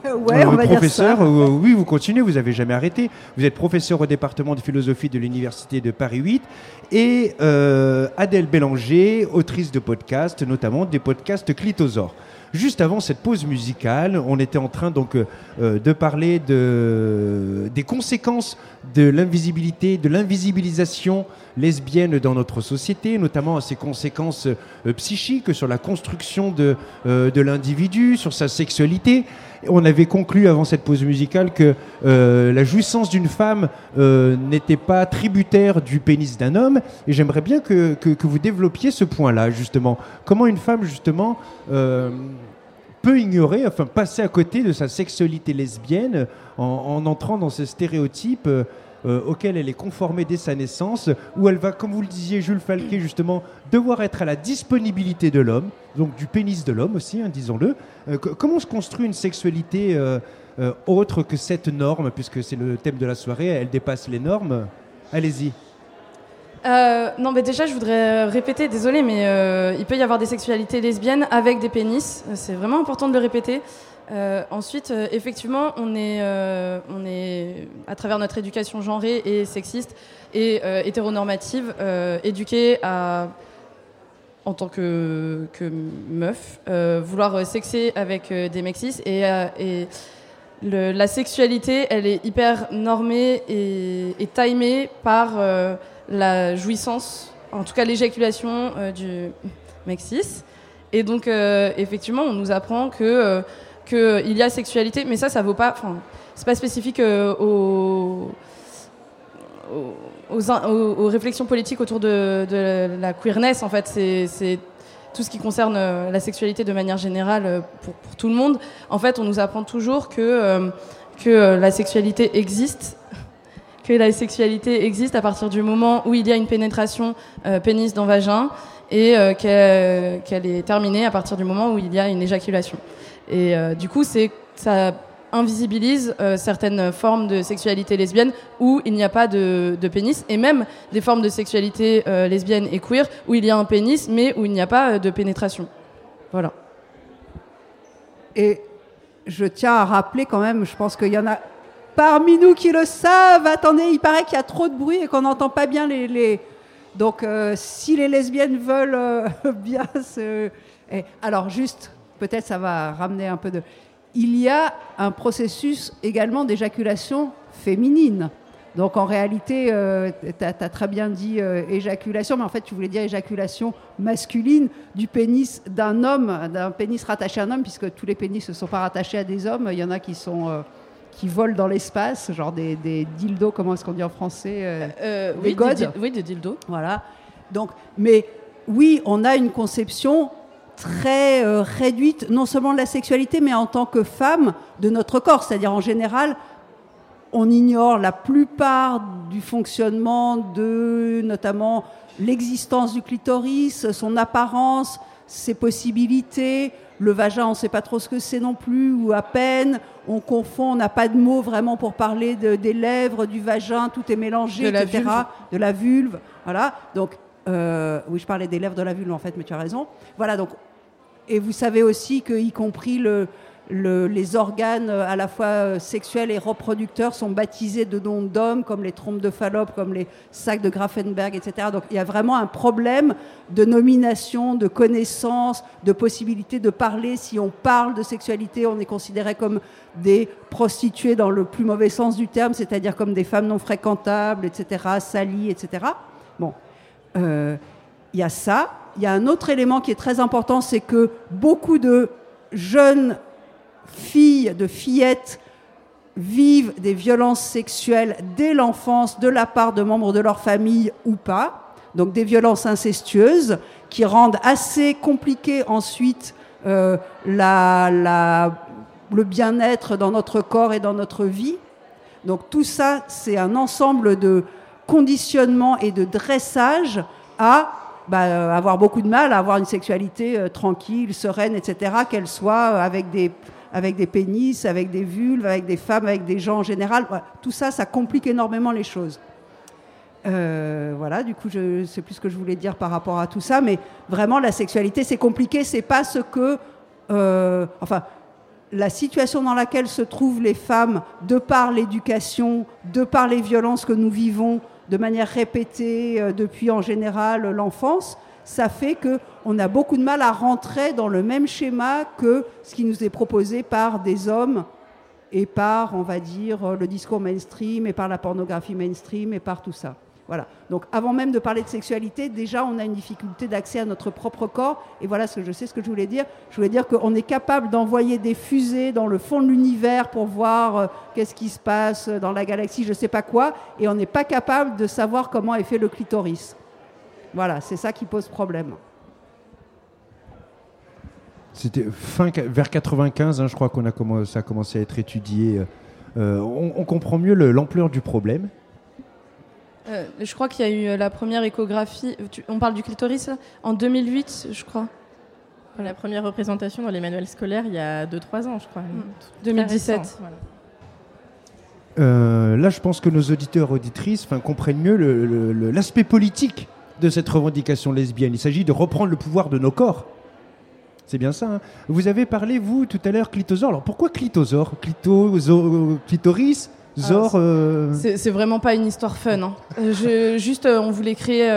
Ouais, on va professeur, dire ça. oui, vous continuez, vous n'avez jamais arrêté. Vous êtes professeur au département de philosophie de l'Université de Paris 8 et euh, Adèle Bélanger, autrice de podcasts, notamment des podcasts Clitosaure. Juste avant cette pause musicale, on était en train donc euh, euh, de parler de, des conséquences de l'invisibilité, de l'invisibilisation lesbienne dans notre société, notamment à ses conséquences euh, psychiques sur la construction de, de l'individu, sur sa sexualité. On avait conclu avant cette pause musicale que la jouissance d'une femme n'était pas tributaire du pénis d'un homme. Et j'aimerais bien que, que, vous développiez ce point-là, justement. Comment une femme, justement, peut ignorer, enfin passer à côté de sa sexualité lesbienne en, entrant dans ce stéréotype euh, euh, auquel elle est conformée dès sa naissance, où elle va, comme vous le disiez Jules Falquet justement, devoir être à la disponibilité de l'homme, donc du pénis de l'homme aussi, hein, disons-le. Euh, comment se construit une sexualité autre que cette norme, puisque c'est le thème de la soirée, elle dépasse les normes? Allez-y. Euh, non, mais déjà, je voudrais répéter, désolé, mais euh, il peut y avoir des sexualités lesbiennes avec des pénis. C'est vraiment important de le répéter. Euh, ensuite, effectivement, on est, on est, à travers notre éducation genrée et sexiste et hétéronormative, éduqué à, en tant que, meuf, vouloir sexer avec des mecs cis et, la sexualité, elle est hyper normée et, et timée par la jouissance, en tout cas l'éjaculation euh, du mec Et donc, euh, effectivement, on nous apprend que euh, qu'il y a sexualité, mais ça, ça vaut pas. Enfin, c'est pas spécifique aux, aux, réflexions politiques autour de, la queerness. En fait, c'est tout ce qui concerne la sexualité de manière générale pour, tout le monde. En fait, on nous apprend toujours que la sexualité existe que la sexualité existe à partir du moment où il y a une pénétration euh, pénis dans vagin et euh, qu'elle est terminée à partir du moment où il y a une éjaculation. Et euh, du coup, ça invisibilise certaines formes de sexualité lesbienne où il n'y a pas de, pénis et même des formes de sexualité lesbienne et queer où il y a un pénis mais où il n'y a pas de pénétration. Voilà. Et je tiens à rappeler quand même, je pense qu'il y en a parmi nous qui le savent. Attendez, il paraît qu'il y a trop de bruit et qu'on n'entend pas bien les. Donc, euh, si les lesbiennes veulent euh, bien se. Eh, alors, juste, peut-être ça va ramener un peu de. Il y a un processus également d'éjaculation féminine. Donc en réalité, euh, tu as, très bien dit éjaculation, mais en fait tu voulais dire éjaculation masculine du pénis d'un homme, d'un pénis rattaché à un homme, puisque tous les pénis ne sont pas rattachés à des hommes. Il y en a qui sont qui volent dans l'espace, genre des, des, dildos, comment est-ce qu'on dit en français euh, euh oui, des, oui, des dildos. Voilà. Donc, mais oui, on a une conception très euh, réduite, non seulement de la sexualité, mais en tant que femme de notre corps. C'est-à-dire, en général, on ignore la plupart du fonctionnement de, notamment, l'existence du clitoris, son apparence, ses possibilités, le vagin, on ne sait pas trop ce que c'est non plus, ou à peine. On confond, on n'a pas de mots vraiment pour parler des lèvres, du vagin, tout est mélangé, de etc. La de la vulve. Voilà. Donc, euh, oui, je parlais des lèvres de la vulve en fait, mais tu as raison. Voilà. Donc, et vous savez aussi que, y compris le, les organes euh, à la fois euh, sexuels et reproducteurs sont baptisés de noms d'hommes, comme les trompes de Fallope, comme les sacs de Grafenberg, etc. Donc il y a vraiment un problème de nomination, de connaissance, de possibilité de parler. Si on parle de sexualité, on est considéré comme des prostituées dans le plus mauvais sens du terme, c'est-à-dire comme des femmes non fréquentables, etc., salies, etc. Bon, il y a ça. Il y a un autre élément qui est très important, c'est que beaucoup de jeunes filles, de fillettes vivent des violences sexuelles dès l'enfance de la part de membres de leur famille ou pas, donc des violences incestueuses qui rendent assez compliqué ensuite euh, le bien-être dans notre corps et dans notre vie. Donc tout ça, c'est un ensemble de conditionnement et de dressage à bah, avoir beaucoup de mal à avoir une sexualité tranquille, sereine, etc., qu'elle soit avec des avec des pénis, avec des vulves, avec des femmes, avec des gens en général. Tout ça, ça complique énormément les choses. Euh, voilà, du coup, je sais plus ce que je voulais dire par rapport à tout ça, mais vraiment, la sexualité, c'est compliqué. C'est pas ce que, euh, enfin, la situation dans laquelle se trouvent les femmes, de par l'éducation, de par les violences que nous vivons de manière répétée euh, depuis en général l'enfance, ça fait qu'on a beaucoup de mal à rentrer dans le même schéma que ce qui nous est proposé par des hommes et par, on va dire, le discours mainstream et par la pornographie mainstream et par tout ça. Voilà. Donc avant même de parler de sexualité, déjà on a une difficulté d'accès à notre propre corps. Et voilà ce que je sais ce que je voulais dire. Je voulais dire qu'on est capable d'envoyer des fusées dans le fond de l'univers pour voir euh, qu'est-ce qui se passe dans la galaxie, je ne sais pas quoi, et on n'est pas capable de savoir comment est fait le clitoris. Voilà, c'est ça qui pose problème. C'était fin vers 95, hein, je crois qu'on a commencé, ça a commencé à être étudié. Euh, on, comprend mieux l'ampleur du problème. Euh, je crois qu'il y a eu euh, la première échographie. on parle du clitoris en 2008, je crois. La première représentation dans les manuels scolaires il y a 2-3 ans, je crois. 2017. là, je pense que nos auditeurs auditrices comprennent mieux l'aspect politique de cette revendication lesbienne. Il s'agit de reprendre le pouvoir de nos corps. C'est bien ça. Hein. vous avez parlé, vous, tout à l'heure, clitosaure. Alors pourquoi clitosaure? Clitoris? Zor. Ah, euh, c'est vraiment pas une histoire fun. Hein. Euh, juste, euh, on voulait créer.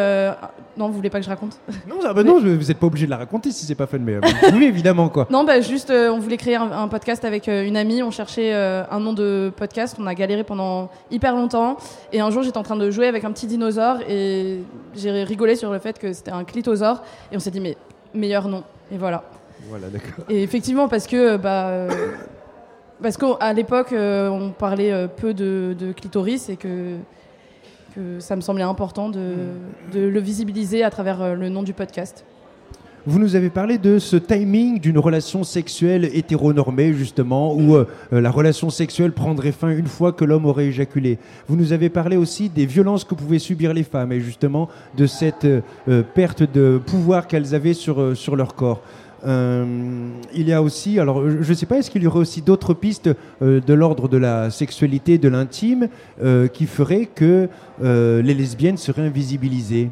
Non, vous voulez pas que je raconte? Non, bah non, vous n'êtes pas obligé de la raconter si c'est pas fun, mais oui, évidemment quoi. Non, bah juste, on voulait créer un, podcast avec une amie. On cherchait un nom de podcast. On a galéré pendant hyper longtemps. Et un jour, j'étais en train de jouer avec un petit dinosaure et j'ai rigolé sur le fait que c'était un clitosaure. Et on s'est dit, mais meilleur nom. Et voilà. Voilà, d'accord. Et effectivement, parce que bah, parce qu'à l'époque, euh, on parlait euh, peu de, clitoris et que, que, ça me semblait important de, le visibiliser à travers euh, le nom du podcast. Vous nous avez parlé de ce timing d'une relation sexuelle hétéronormée, justement, où la relation sexuelle prendrait fin une fois que l'homme aurait éjaculé. Vous nous avez parlé aussi des violences que pouvaient subir les femmes et justement de cette perte de pouvoir qu'elles avaient sur, sur leur corps. Euh, il y a aussi, alors je ne sais pas, est-ce qu'il y aurait aussi d'autres pistes euh, de l'ordre de la sexualité, de l'intime, euh, qui feraient que les lesbiennes seraient invisibilisées?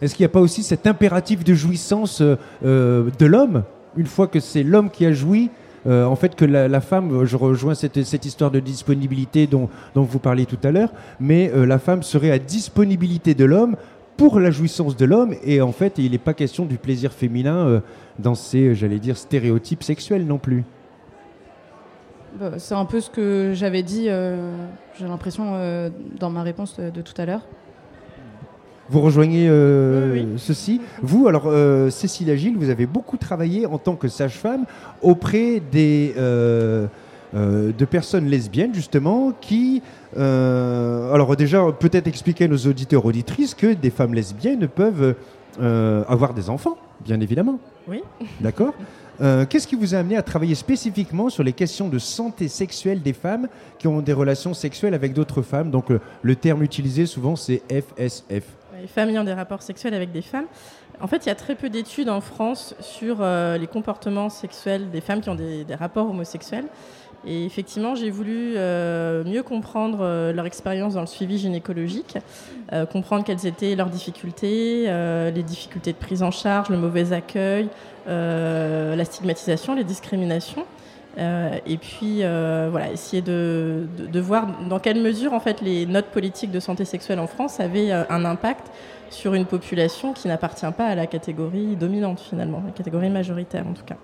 Est-ce qu'il n'y a pas aussi cet impératif de jouissance de l'homme, une fois que c'est l'homme qui a joui en fait, que la, femme, je rejoins cette, cette histoire de disponibilité dont, dont, vous parliez tout à l'heure, mais la femme serait à disponibilité de l'homme pour la jouissance de l'homme. Et en fait, il n'est pas question du plaisir féminin euh, dans ces, j'allais dire, stéréotypes sexuels non plus. Bah, c'est un peu ce que j'avais dit, euh, j'ai l'impression, euh, dans ma réponse de, tout à l'heure. Vous rejoignez ceci? Vous, alors, Cécile Agile, vous avez beaucoup travaillé en tant que sage-femme auprès des, de personnes lesbiennes, justement, qui euh, alors déjà, peut-être expliquer à nos auditeurs auditrices que des femmes lesbiennes peuvent euh, avoir des enfants, bien évidemment. Oui. D'accord? Euh, qu'est-ce qui vous a amené à travailler spécifiquement sur les questions de santé sexuelle des femmes qui ont des relations sexuelles avec d'autres femmes? Donc le terme utilisé souvent c'est FSF. Les femmes ayant des rapports sexuels avec des femmes. En fait, il y a très peu d'études en France sur les comportements sexuels des femmes qui ont des rapports homosexuels. Et effectivement, j'ai voulu euh, mieux comprendre euh, leur expérience dans le suivi gynécologique, euh, comprendre quelles étaient leurs difficultés, les difficultés de prise en charge, le mauvais accueil, la stigmatisation, les discriminations. et puis voilà, essayer de, de, voir dans quelle mesure en fait les notes politiques de santé sexuelle en France avaient un impact sur une population qui n'appartient pas à la catégorie dominante finalement, la catégorie majoritaire en tout cas.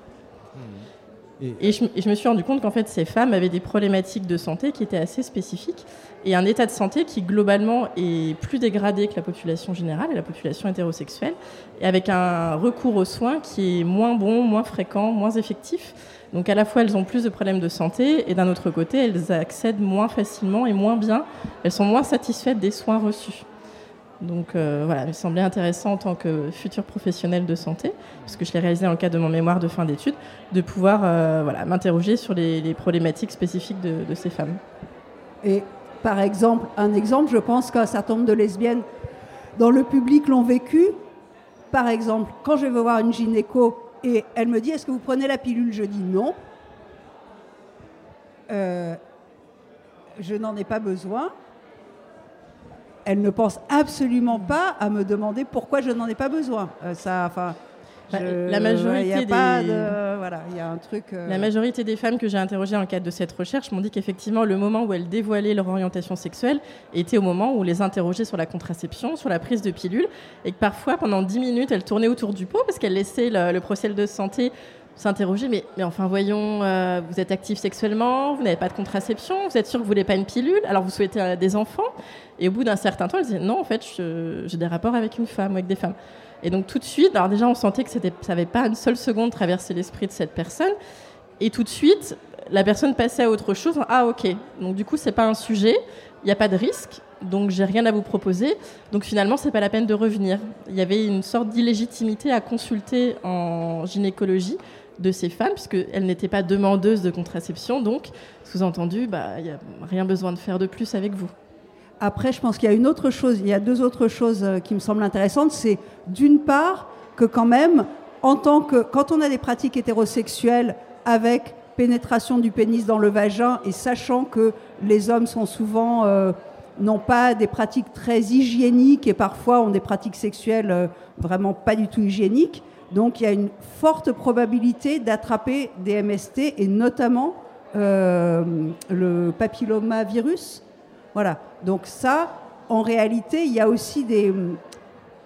Et, je, me suis rendu compte qu'en fait, ces femmes avaient des problématiques de santé qui étaient assez spécifiques et un état de santé qui globalement est plus dégradé que la population générale et la population hétérosexuelle, et avec un recours aux soins qui est moins bon, moins fréquent, moins effectif. Donc à la fois, elles ont plus de problèmes de santé et d'un autre côté, elles accèdent moins facilement et moins bien, elles sont moins satisfaites des soins reçus. Donc euh, voilà, il me semblait intéressant en tant que futur professionnel de santé, puisque je l'ai réalisé dans le cadre de mon mémoire de fin d'études, de pouvoir euh, voilà, m'interroger sur les, problématiques spécifiques de, ces femmes. Et Par exemple, un exemple, je pense qu'un certain nombre de lesbiennes dans le public l'ont vécu. Par exemple, quand je vais voir une gynéco et elle me dit Est-ce que vous prenez la pilule Je dis non. Euh, je n'en ai pas besoin. Elle ne pense absolument pas à me demander pourquoi je n'en ai pas besoin. Euh, ça, enfin, la majorité des... voilà, il y a un truc. Euh, la majorité des femmes que j'ai interrogées en cadre de cette recherche m'ont dit qu'effectivement, le moment où elles dévoilaient leur orientation sexuelle était au moment où on les interrogeait sur la contraception, sur la prise de pilule, et que parfois, pendant 10 minutes, elles tournaient autour du pot parce qu'elles laissaient le, le procès de santé s'interroger, mais, mais enfin voyons, euh, vous êtes actif sexuellement, vous n'avez pas de contraception, vous êtes sûr que vous voulez pas une pilule, alors vous souhaitez euh, des enfants. Et au bout d'un certain temps, elles disaient non, en fait, j'ai des rapports avec une femme ou avec des femmes. Et donc tout de suite, alors déjà on sentait que ça n'avait pas une seule seconde traversé l'esprit de cette personne. Et tout de suite, la personne passait à autre chose. Ah ok, donc du coup c'est pas un sujet, il n'y a pas de risque, donc j'ai rien à vous proposer. Donc finalement c'est pas la peine de revenir. Il y avait une sorte d'illégitimité à consulter en gynécologie de ces femmes, puisqu'elles n'étaient pas demandeuses de contraception, donc sous-entendu, bah, il n'y a rien besoin de faire de plus avec vous. Après, je pense qu'il y a une autre chose, il y a deux autres choses euh, qui me semblent intéressantes. C'est d'une part que quand même, en tant que, quand on a des pratiques hétérosexuelles avec pénétration du pénis dans le vagin et sachant que les hommes sont souvent euh, n'ont pas des pratiques très hygiéniques et parfois ont des pratiques sexuelles euh, vraiment pas du tout hygiéniques, donc il y a une forte probabilité d'attraper des MST et notamment euh, le papillomavirus. Voilà. Donc ça, en réalité, il y a aussi des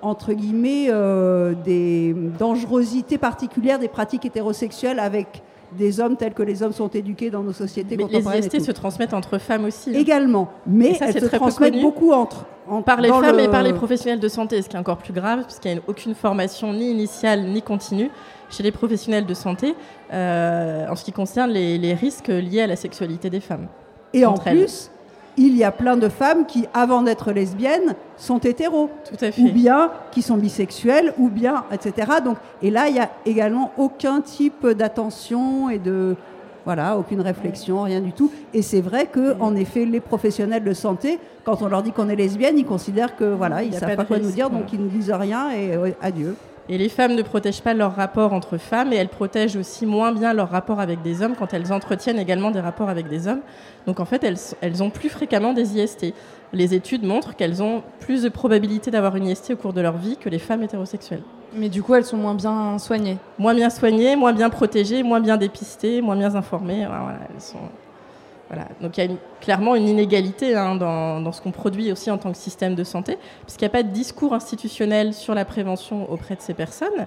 entre guillemets euh, des dangerosités particulières des pratiques hétérosexuelles avec des hommes tels que les hommes sont éduqués dans nos sociétés mais Les IST se transmettent entre femmes aussi. Hein. Également, mais elles se transmettent beaucoup entre. par les femmes et par les professionnels de santé, ce qui est encore plus grave, puisqu'il n'y a aucune formation ni initiale ni continue chez les professionnels de santé euh, en ce qui concerne les, risques liés à la sexualité des femmes. Et en plus, il y a plein de femmes qui, avant d'être lesbiennes, sont hétéros. Tout à fait. Ou bien qui sont bisexuelles, ou bien, etc. Donc, et là, il n'y a également aucun type d'attention et de. Voilà, aucune réflexion, rien du tout. Et c'est vrai que, en effet, les professionnels de santé, quand on leur dit qu'on est lesbienne, ils considèrent que voilà, ils ne savent pas, quoi nous dire, donc ils ne disent rien et adieu. Et les femmes ne protègent pas leur rapport entre femmes et elles protègent aussi moins bien leur rapport avec des hommes quand elles entretiennent également des rapports avec des hommes. Donc en fait, elles, elles ont plus fréquemment des IST. Les études montrent qu'elles ont plus de probabilité d'avoir une IST au cours de leur vie que les femmes hétérosexuelles. Mais du coup, elles sont moins bien soignées. Moins bien soignées, moins bien protégées, moins bien dépistées, moins bien informées. Voilà, elles sont donc il y a clairement une inégalité hein, dans, ce qu'on produit aussi en tant que système de santé, puisqu'il n'y a pas de discours institutionnel sur la prévention auprès de ces personnes.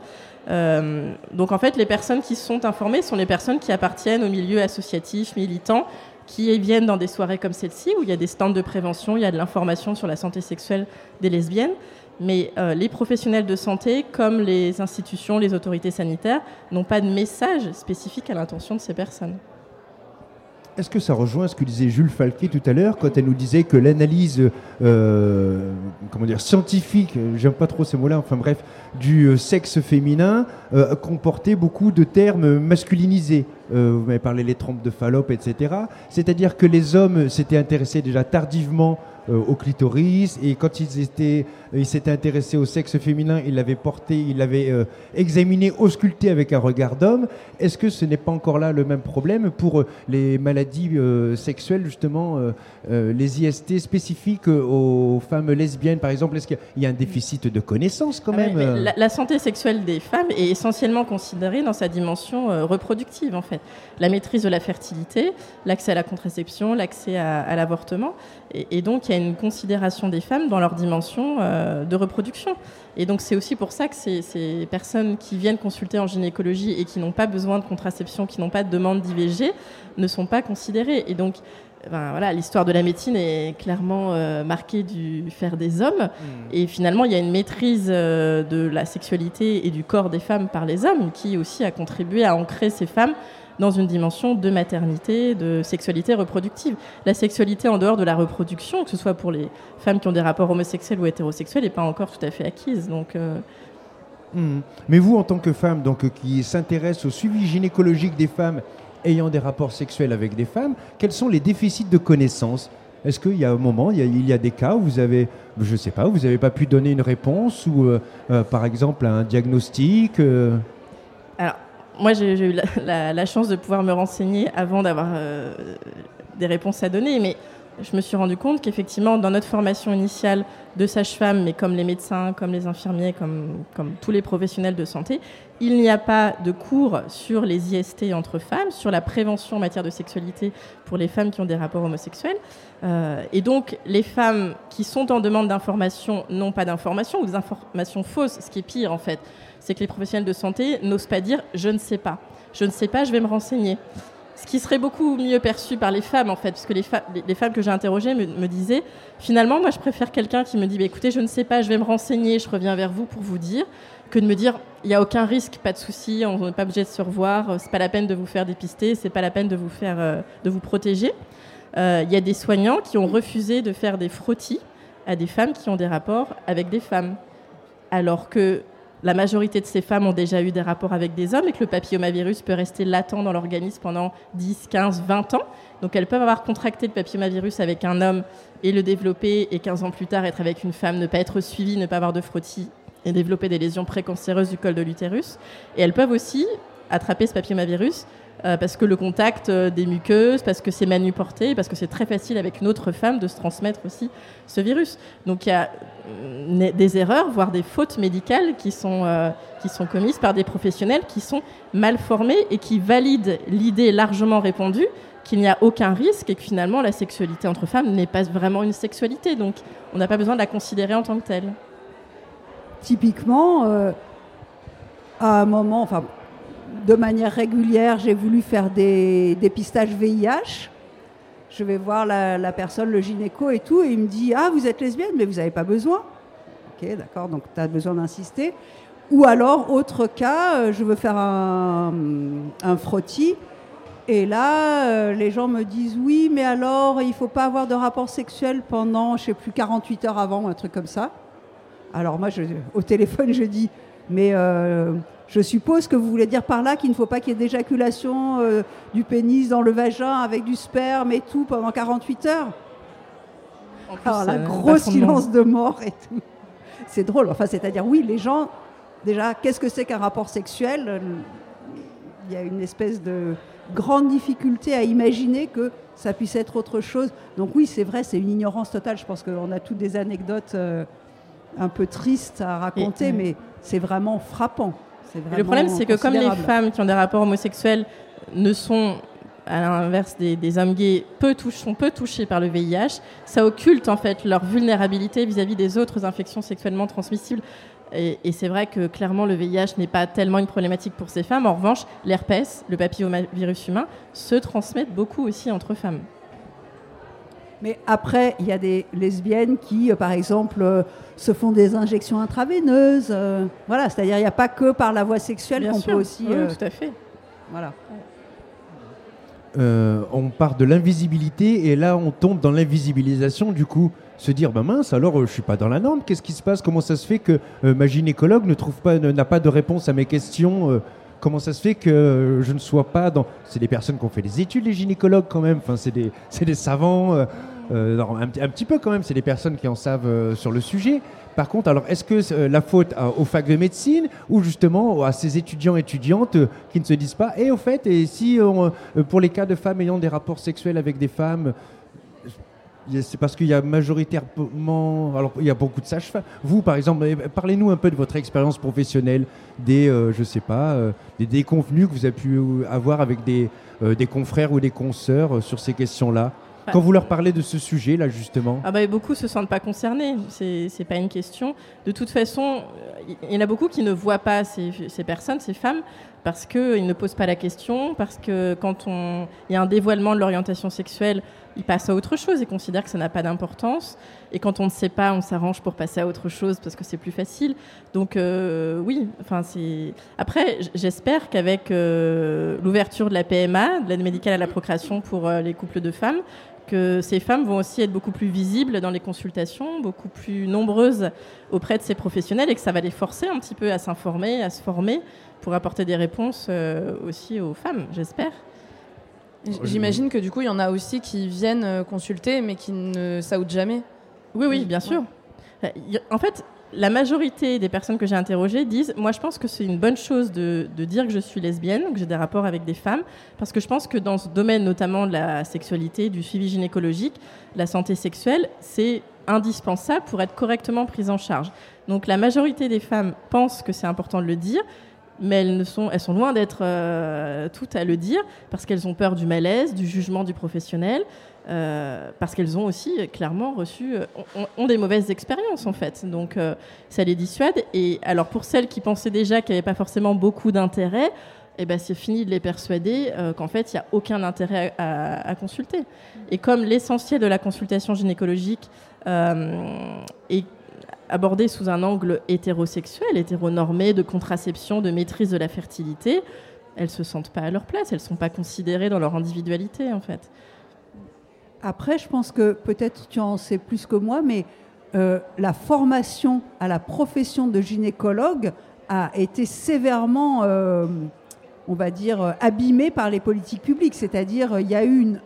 Euh, donc en fait, les personnes qui sont informées sont les personnes qui appartiennent au milieu associatif, militant, qui viennent dans des soirées comme celle-ci, où il y a des stands de prévention, il y a de l'information sur la santé sexuelle des lesbiennes. Mais euh, les professionnels de santé, comme les institutions, les autorités sanitaires, n'ont pas de message spécifique à l'intention de ces personnes. Est-ce que ça rejoint ce que disait Jules Falquet tout à l'heure quand elle nous disait que l'analyse euh, comment dire scientifique, j'aime pas trop ces mots-là, enfin bref, du euh, sexe féminin euh, comportait beaucoup de termes masculinisés. Vous m'avez parlé les trompes de Fallope, etc. C'est-à-dire que les hommes s'étaient intéressés déjà tardivement au clitoris et quand ils étaient il s'était intéressé au sexe féminin, il l'avait porté, il l'avait euh, examiné, ausculté avec un regard d'homme. Est-ce que ce n'est pas encore là le même problème pour euh, les maladies euh, sexuelles, justement, les IST spécifiques aux femmes lesbiennes, par exemple? Est-ce qu'il y a un déficit de connaissances quand ah même la, santé sexuelle des femmes est essentiellement considérée dans sa dimension reproductive, en fait. La maîtrise de la fertilité, l'accès à la contraception, l'accès à, l'avortement. Et, et, donc, il y a une considération des femmes dans leur dimension euh, de reproduction. Et donc c'est aussi pour ça que ces, personnes qui viennent consulter en gynécologie et qui n'ont pas besoin de contraception, qui n'ont pas de demande d'IVG, ne sont pas considérées. Et donc voilà, l'histoire de la médecine est clairement euh, marquée du faire des hommes. Hmm. Et finalement, il y a une maîtrise euh, de la sexualité et du corps des femmes par les hommes qui aussi a contribué à ancrer ces femmes dans une dimension de maternité, de sexualité reproductive. La sexualité en dehors de la reproduction, que ce soit pour les femmes qui ont des rapports homosexuels ou hétérosexuels, n'est pas encore tout à fait acquise. Donc, euh, hmm. Mais vous, en tant que femme donc, qui s'intéresse au suivi gynécologique des femmes ayant des rapports sexuels avec des femmes, quels sont les déficits de connaissances? Est-ce qu'il y a un moment, il y a, il y a, des cas où vous avez, je sais pas, vous n'avez pas pu donner une réponse ou, par exemple, un diagnostic Alors, moi, j'ai eu la, chance de pouvoir me renseigner avant d'avoir des réponses à donner, mais je me suis rendu compte qu'effectivement, dans notre formation initiale de sage-femme, mais comme les médecins, comme les infirmiers, comme, comme tous les professionnels de santé, il n'y a pas de cours sur les IST entre femmes, sur la prévention en matière de sexualité pour les femmes qui ont des rapports homosexuels. Euh, et donc, les femmes qui sont en demande d'informations n'ont pas d'informations ou des informations fausses. Ce qui est pire, en fait, c'est que les professionnels de santé n'osent pas dire je ne sais pas. Je ne sais pas, je vais me renseigner ce qui serait beaucoup mieux perçu par les femmes, en fait, parce que les, les femmes que j'ai interrogées me, disaient, finalement, moi, je préfère quelqu'un qui me dit, bah, écoutez, je ne sais pas, je vais me renseigner, je reviens vers vous pour vous dire, que de me dire, il n'y a aucun risque, pas de souci, on n'est pas obligé de se revoir, c'est pas la peine de vous faire dépister, c'est pas la peine de vous faire, euh, de vous protéger. Euh, il y a des soignants qui ont refusé de faire des frottis à des femmes qui ont des rapports avec des femmes, alors que la majorité de ces femmes ont déjà eu des rapports avec des hommes et que le papillomavirus peut rester latent dans l'organisme pendant 10, 15, 20 ans. Donc elles peuvent avoir contracté le papillomavirus avec un homme et le développer et 15 ans plus tard être avec une femme, ne pas être suivie, ne pas avoir de frottis et développer des lésions précancéreuses du col de l'utérus. Et elles peuvent aussi attraper ce papillomavirus euh, parce que le contact euh, des muqueuses, parce que c'est manuporté, parce que c'est très facile avec une autre femme de se transmettre aussi ce virus. Donc il y a euh, des erreurs, voire des fautes médicales qui sont, qui sont commises par des professionnels qui sont mal formés et qui valident l'idée largement répandue qu'il n'y a aucun risque et que finalement la sexualité entre femmes n'est pas vraiment une sexualité. Donc on n'a pas besoin de la considérer en tant que telle. Typiquement, à un moment, enfin de manière régulière, j'ai voulu faire des dépistages VIH. Je vais voir la, personne, le gynéco et tout, et il me dit Ah, vous êtes lesbienne, mais vous n'avez pas besoin. Ok, d'accord, donc tu as besoin d'insister. Ou alors, autre cas, euh, je veux faire un, frottis. Et là, euh, les gens me disent oui, mais alors il ne faut pas avoir de rapport sexuel pendant, je sais plus, 48 heures avant, un truc comme ça. Alors moi, au téléphone, je dis, mais euh, je suppose que vous voulez dire par là qu'il ne faut pas qu'il y ait d'éjaculation euh, du pénis dans le vagin avec du sperme et tout pendant 48 heures. Alors là, gros silence de mort et tout. C'est drôle. Enfin, c'est-à-dire, oui, les gens, déjà, qu'est-ce que c'est qu'un rapport sexuel? Il y a une espèce de grande difficulté à imaginer que ça puisse être autre chose. Donc oui, c'est vrai, c'est une ignorance totale. Je pense qu'on a toutes des anecdotes euh, un peu tristes à raconter, mais c'est vraiment frappant le problème, c'est que comme les femmes qui ont des rapports homosexuels ne sont à l'inverse des, hommes gays, peu sont peu touchés par le VIH, ça occulte en fait leur vulnérabilité vis-à-vis des autres infections sexuellement transmissibles. Et, c'est vrai que clairement le VIH n'est pas tellement une problématique pour ces femmes. En revanche, l'herpès, le papillomavirus humain, se transmettent beaucoup aussi entre femmes. Mais après, il y a des lesbiennes qui, euh, par exemple, euh, se font des injections intraveineuses. Euh, voilà, c'est-à-dire il n'y a pas que par la voie sexuelle qu'on peut aussi. Oui, tout à fait. Voilà. on part de l'invisibilité et là on tombe dans l'invisibilisation du coup se dire ben mince alors je suis pas dans la norme qu'est-ce qui se passe? Comment ça se fait que ma gynécologue ne trouve pas n'a pas de réponse à mes questions comment ça se fait que je ne sois pas dans c'est des personnes qui ont fait des études les gynécologues quand même enfin c'est des, savants euh, un, petit peu quand même, c'est des personnes qui en savent euh, sur le sujet. Par contre, alors est-ce que euh, la faute aux facs de médecine ou justement à ces étudiants étudiantes qui ne se disent pas et au fait si pour les cas de femmes ayant des rapports sexuels avec des femmes c'est parce qu'il y a majoritairement, alors il y a beaucoup de sages-femmes. Vous, par exemple, parlez-nous un peu de votre expérience professionnelle, des, je sais pas, des déconvenus que vous avez pu avoir avec des, des confrères ou des consoeurs sur ces questions-là. Quand vous leur parlez de ce sujet-là, justement ah bah, Beaucoup ne se sentent pas concernés. C'est n'est pas une question. De toute façon, il y en a beaucoup qui ne voient pas ces, ces personnes, ces femmes, parce qu'ils ne posent pas la question, parce que quand il y a un dévoilement de l'orientation sexuelle, ils passent à autre chose et considèrent que ça n'a pas d'importance. Et quand on ne sait pas, on s'arrange pour passer à autre chose parce que c'est plus facile. Donc euh, oui, enfin. Après, j'espère qu'avec euh, l'ouverture de la PMA, de l'aide médicale à la procréation pour euh, les couples de femmes, que ces femmes vont aussi être beaucoup plus visibles dans les consultations, beaucoup plus nombreuses auprès de ces professionnels et que ça va les forcer un petit peu à s'informer, à se former pour apporter des réponses euh, aussi aux femmes, j'espère. J'imagine que du coup, il y en a aussi qui viennent consulter, mais qui ne saoutent jamais. Oui, oui, bien sûr. En fait, la majorité des personnes que j'ai interrogées disent Moi, je pense que c'est une bonne chose de, dire que je suis lesbienne, que j'ai des rapports avec des femmes, parce que je pense que dans ce domaine, notamment de la sexualité, du suivi gynécologique, la santé sexuelle, c'est indispensable pour être correctement prise en charge. Donc, la majorité des femmes pensent que c'est important de le dire, mais elles, ne sont, elles sont loin d'être euh, toutes à le dire, parce qu'elles ont peur du malaise, du jugement du professionnel. Euh, parce qu'elles ont aussi clairement reçu, euh, ont, des mauvaises expériences en fait. Donc ça les dissuade. Et alors pour celles qui pensaient déjà qu'il n'y avait pas forcément beaucoup d'intérêt, eh ben, c'est fini de les persuader qu'en fait il n'y a aucun intérêt à, consulter. Et comme l'essentiel de la consultation gynécologique est abordé sous un angle hétérosexuel, hétéronormé, de contraception, de maîtrise de la fertilité, elles se sentent pas à leur place, elles sont pas considérées dans leur individualité en fait. Après, je pense que peut-être tu en sais plus que moi, mais euh, la formation à la profession de gynécologue a été sévèrement, euh, on va dire, abîmée par les politiques publiques. C'est-à-dire, il y a eu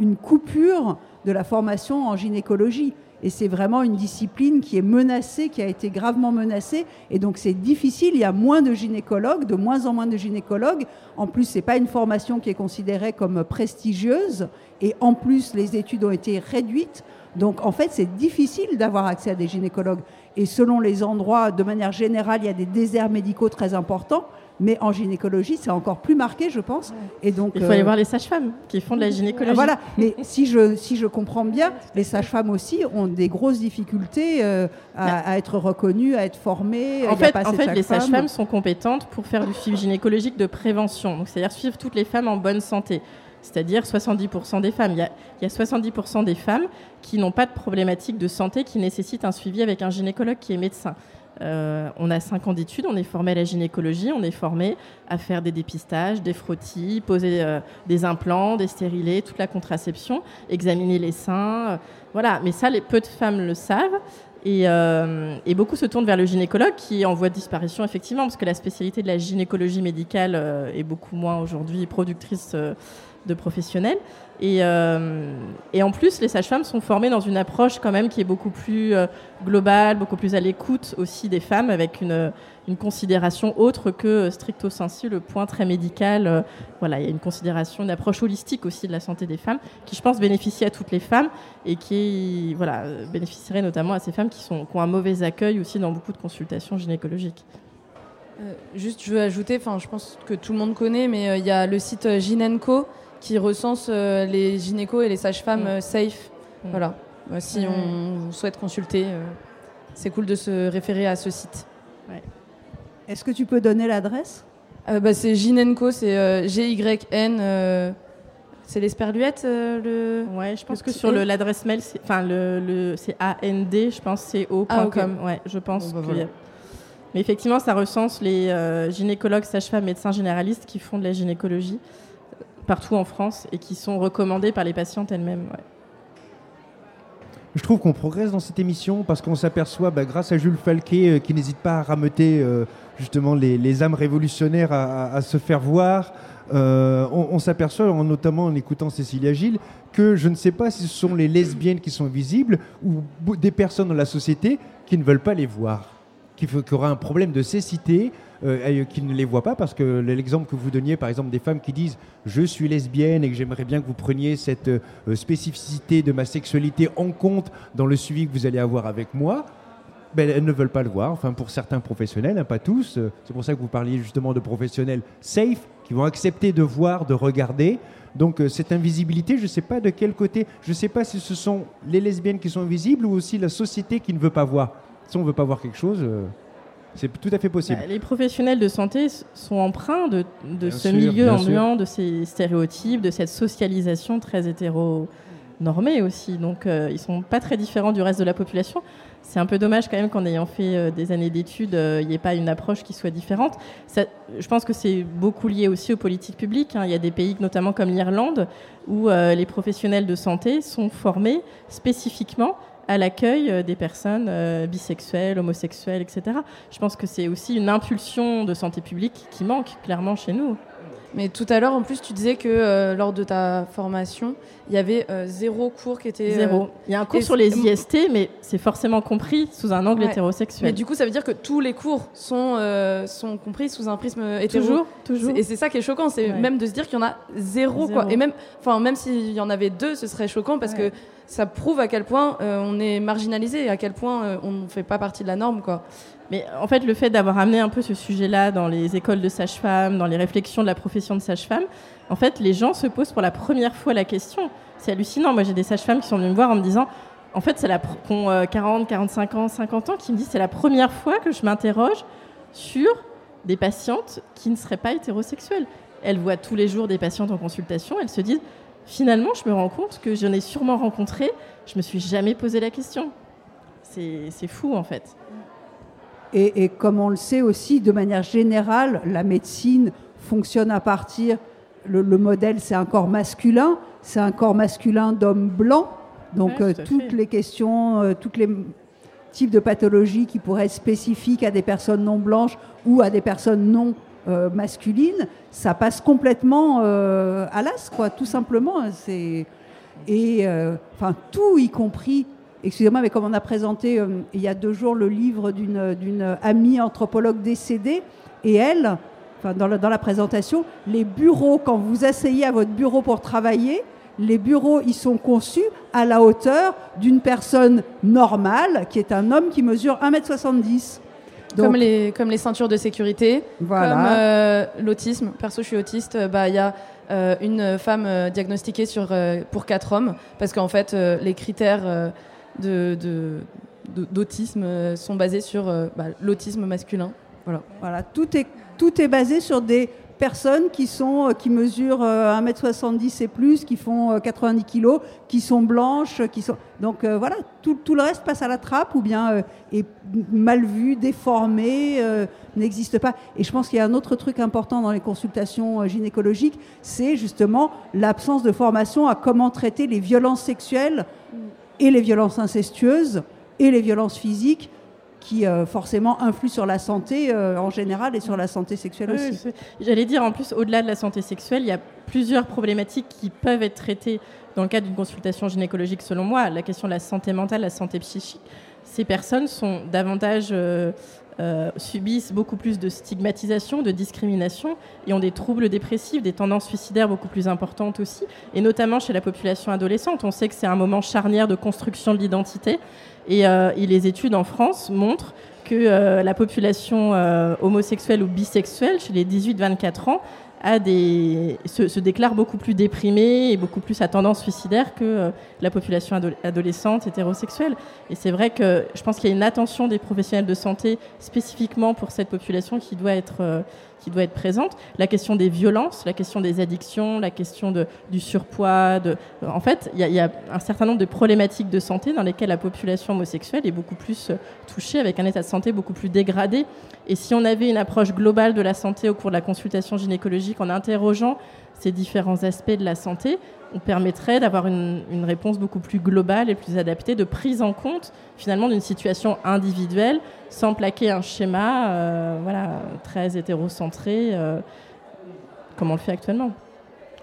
une coupure de la formation en gynécologie. Et c'est vraiment une discipline qui est menacée, qui a été gravement menacée. Et donc c'est difficile, il y a moins de gynécologues, de moins en moins de gynécologues. En plus, ce n'est pas une formation qui est considérée comme prestigieuse. Et en plus, les études ont été réduites. Donc en fait, c'est difficile d'avoir accès à des gynécologues. Et selon les endroits, de manière générale, il y a des déserts médicaux très importants. Mais en gynécologie, c'est encore plus marqué, je pense. Et donc, il faut aller euh, voir les sages-femmes qui font de la gynécologie. Voilà. Mais si je, si je comprends bien, les sages-femmes aussi ont des grosses difficultés euh, à, être reconnues, à être formées. En fait, en fait les sages-femmes sont compétentes pour faire du suivi gynécologique de prévention. Donc, c'est-à-dire suivre toutes les femmes en bonne santé c'est-à-dire 70% des femmes. Il y, a, il y a 70% des femmes qui n'ont pas de problématique de santé qui nécessitent un suivi avec un gynécologue qui est médecin. Euh, on a 5 ans d'études, on est formé à la gynécologie, on est formé à faire des dépistages, des frottis, poser euh, des implants, des stérilés, toute la contraception, examiner les seins. Euh, voilà, mais ça, les, peu de femmes le savent. Et, et, beaucoup se tournent vers le gynécologue qui est en voie de disparition, effectivement, parce que la spécialité de la gynécologie médicale est beaucoup moins aujourd'hui productrice de professionnels. Et, euh, et, en plus, les sages-femmes sont formées dans une approche quand même qui est beaucoup plus euh, globale, beaucoup plus à l'écoute aussi des femmes, avec une, une considération autre que stricto sensu, le point très médical. Euh, voilà, il y a une considération, une approche holistique aussi de la santé des femmes, qui je pense bénéficie à toutes les femmes et qui voilà, bénéficierait notamment à ces femmes qui, sont, qui ont un mauvais accueil aussi dans beaucoup de consultations gynécologiques. juste, je veux ajouter, je pense que tout le monde connaît, mais il y a le site Ginenco qui recense euh, les gynécos et les sages-femmes mm. euh, safe. Mm. Voilà. Bah, si on souhaite consulter, euh, c'est cool de se référer à ce site. Est-ce que tu peux donner l'adresse? Bah, C'est Ginenco, c'est G-Y-N. c'est l'esperluette le. Ouais, je pense que sur l'adresse mail, enfin le, le c'est AND, je pense c'est o.com. Ah, ouais, je pense. Bah, Mais effectivement, ça recense les gynécologues, sages-femmes, médecins généralistes qui font de la gynécologie partout en France et qui sont recommandées par les patientes elles-mêmes. Je trouve qu'on progresse dans cette émission parce qu'on s'aperçoit, bah, grâce à Jules Falquet, euh, qui n'hésite pas à rameuter euh, justement les, âmes révolutionnaires à, se faire voir, euh, on, s'aperçoit, notamment en écoutant Cécilia Gilles, que je ne sais pas si ce sont les lesbiennes qui sont visibles ou des personnes dans la société qui ne veulent pas les voir, qui, aura un problème de cécité, euh, qui ne les voient pas parce que l'exemple que vous donniez, par exemple, des femmes qui disent je suis lesbienne et que j'aimerais bien que vous preniez cette euh, spécificité de ma sexualité en compte dans le suivi que vous allez avoir avec moi. Ben, elles ne veulent pas le voir, enfin pour certains professionnels, hein, pas tous. Euh, c'est pour ça que vous parliez justement de professionnels safe, qui vont accepter de voir, de regarder. Donc cette invisibilité, je ne sais pas de quel côté, je ne sais pas si ce sont les lesbiennes qui sont invisibles ou aussi la société qui ne veut pas voir. Si on ne veut pas voir quelque chose... C'est tout à fait possible. Bah, les professionnels de santé sont empreints de, ce milieu ambiant, de ces stéréotypes, de cette socialisation très hétéronormée aussi. Donc, euh, ils ne sont pas très différents du reste de la population. C'est un peu dommage quand même qu'en ayant fait euh, des années d'études, euh, il n'y ait pas une approche qui soit différente. je pense que c'est beaucoup lié aussi aux politiques publiques. Hein. Il y a des pays, notamment comme l'Irlande, où les professionnels de santé sont formés spécifiquement à l'accueil euh, des personnes euh, bisexuelles, homosexuelles, etc. Je pense que c'est aussi une impulsion de santé publique qui manque clairement chez nous. Mais tout à l'heure, en plus, tu disais que euh, lors de ta formation, il y avait euh, zéro cours qui était. Zéro. Il y a un cours sur les IST, mais c'est forcément compris sous un angle hétérosexuel. Mais du coup, ça veut dire que tous les cours sont, sont compris sous un prisme hétéro. Toujours, toujours. Et c'est ça qui est choquant, c'est même de se dire qu'il y en a zéro, quoi. Et même, enfin, même s'il y en avait deux, ce serait choquant parce que ça prouve à quel point on est marginalisé et à quel point on ne fait pas partie de la norme, quoi. Mais en fait, le fait d'avoir amené un peu ce sujet-là dans les écoles de sage-femme, dans les réflexions de la profession de sage-femme, en fait, les gens se posent pour la première fois la question. C'est hallucinant. Moi, j'ai des sages-femmes qui sont venues me voir en me disant, en fait, c'est la qui ont 40, 45 ans, 50 ans, qui me disent c'est la première fois que je m'interroge sur des patientes qui ne seraient pas hétérosexuelles. Elles voient tous les jours des patientes en consultation. Elles se disent finalement, je me rends compte que j'en ai sûrement rencontré. Je me suis jamais posé la question. C'est fou en fait. Et, comme on le sait aussi, de manière générale, la médecine fonctionne à partir, le, modèle c'est un corps masculin, c'est un corps masculin d'homme blanc. Donc euh, toutes les questions, euh, tous les types de pathologies qui pourraient être spécifiques à des personnes non blanches ou à des personnes non euh, masculines, ça passe complètement à l'as, quoi, tout simplement. Et enfin tout, y compris excusez-moi, mais comme on a présenté euh, il y a deux jours le livre d'une amie anthropologue décédée, et elle, dans, la, dans la présentation, les bureaux, quand vous asseyez à votre bureau pour travailler, les bureaux, ils sont conçus à la hauteur d'une personne normale, qui est un homme qui mesure 1m70. Comme, les, comme les ceintures de sécurité, voilà. comme euh, l'autisme. Perso, je suis autiste. Euh, bah, il y a une femme diagnostiquée sur, pour quatre hommes, parce qu'en fait, les critères de, d'autisme euh, sont basés sur euh, bah, l'autisme masculin. Voilà. voilà, tout est, tout est basé sur des personnes qui, sont, euh, qui mesurent 1m70 et plus, qui font 90 kg, qui sont blanches, qui sont... Donc voilà, tout, tout, le reste passe à la trappe ou bien est mal vu, déformé, n'existe pas. Et je pense qu'il y a un autre truc important dans les consultations gynécologiques, c'est justement l'absence de formation à comment traiter les violences sexuelles et les violences incestueuses et les violences physiques qui euh, forcément influent sur la santé euh, en général et sur la santé sexuelle aussi. J'allais dire en plus, au-delà de la santé sexuelle, il y a plusieurs problématiques qui peuvent être traitées dans le cadre d'une consultation gynécologique selon moi. La question de la santé mentale, la santé psychique. Ces personnes sont davantage euh, euh, subissent beaucoup plus de stigmatisation, de discrimination et ont des troubles dépressifs, des tendances suicidaires beaucoup plus importantes aussi, et notamment chez la population adolescente. On sait que c'est un moment charnière de construction de l'identité et, euh, les études en France montrent que euh, la population homosexuelle ou bisexuelle chez les 18-24 ans des, se, déclare beaucoup plus déprimée et beaucoup plus à tendance suicidaire que euh, la population adolescente hétérosexuelle. Et c'est vrai que je pense qu'il y a une attention des professionnels de santé spécifiquement pour cette population qui doit être, euh, qui doit être présente. La question des violences, la question des addictions, la question du surpoids. En fait, il y, a un certain nombre de problématiques de santé dans lesquelles la population homosexuelle est beaucoup plus euh, touchée, avec un état de santé beaucoup plus dégradé. Et si on avait une approche globale de la santé au cours de la consultation gynécologique en interrogeant ces différents aspects de la santé, permettrait d'avoir une, réponse beaucoup plus globale et plus adaptée, de prise en compte finalement d'une situation individuelle, sans plaquer un schéma euh, voilà, très hétérocentré, euh, comme on le fait actuellement.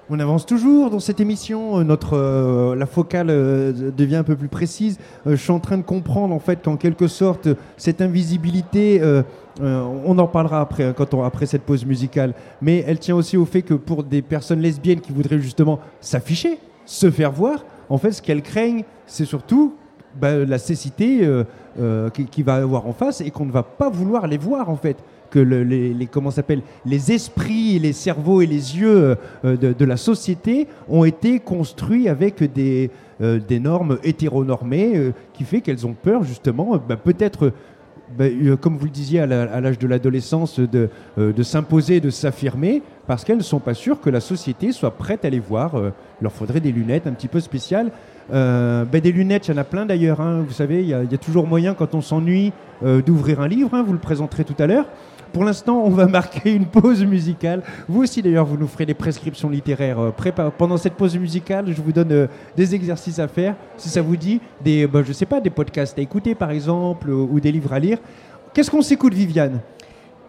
On avance toujours dans cette émission. Euh, notre, euh, la focale euh, devient un peu plus précise. je suis en train de comprendre en fait qu'en quelque sorte cette invisibilité, on en parlera après, hein, quand on, après cette pause musicale, mais elle tient aussi au fait que pour des personnes lesbiennes qui voudraient justement s'afficher, se faire voir, en fait, ce qu'elles craignent, c'est surtout bah, la cécité qui, qui va avoir en face et qu'on ne va pas vouloir les voir en fait que les, comment s'appelle les esprits, les cerveaux et les yeux euh, de, la société ont été construits avec des, euh, des normes hétéronormées euh, qui fait qu'elles ont peur justement, bah, peut-être. Bah, comme vous le disiez à l'âge de l'adolescence, de, s'imposer, de s'affirmer, parce qu'elles ne sont pas sûres que la société soit prête à les voir. il leur faudrait des lunettes un petit peu spéciales. Bah, des lunettes, il y en a plein d'ailleurs. Hein. vous savez, il y, a toujours moyen, quand on s'ennuie, d'ouvrir un livre. Hein. vous le présenterez tout à l'heure. Pour l'instant, on va marquer une pause musicale. Vous aussi, d'ailleurs, vous nous ferez des prescriptions littéraires. Euh, pendant cette pause musicale, je vous donne euh, des exercices à faire, si ça vous dit, des, bah, je sais pas, des podcasts à écouter, par exemple, ou des livres à lire. Qu'est-ce qu'on s'écoute, Viviane?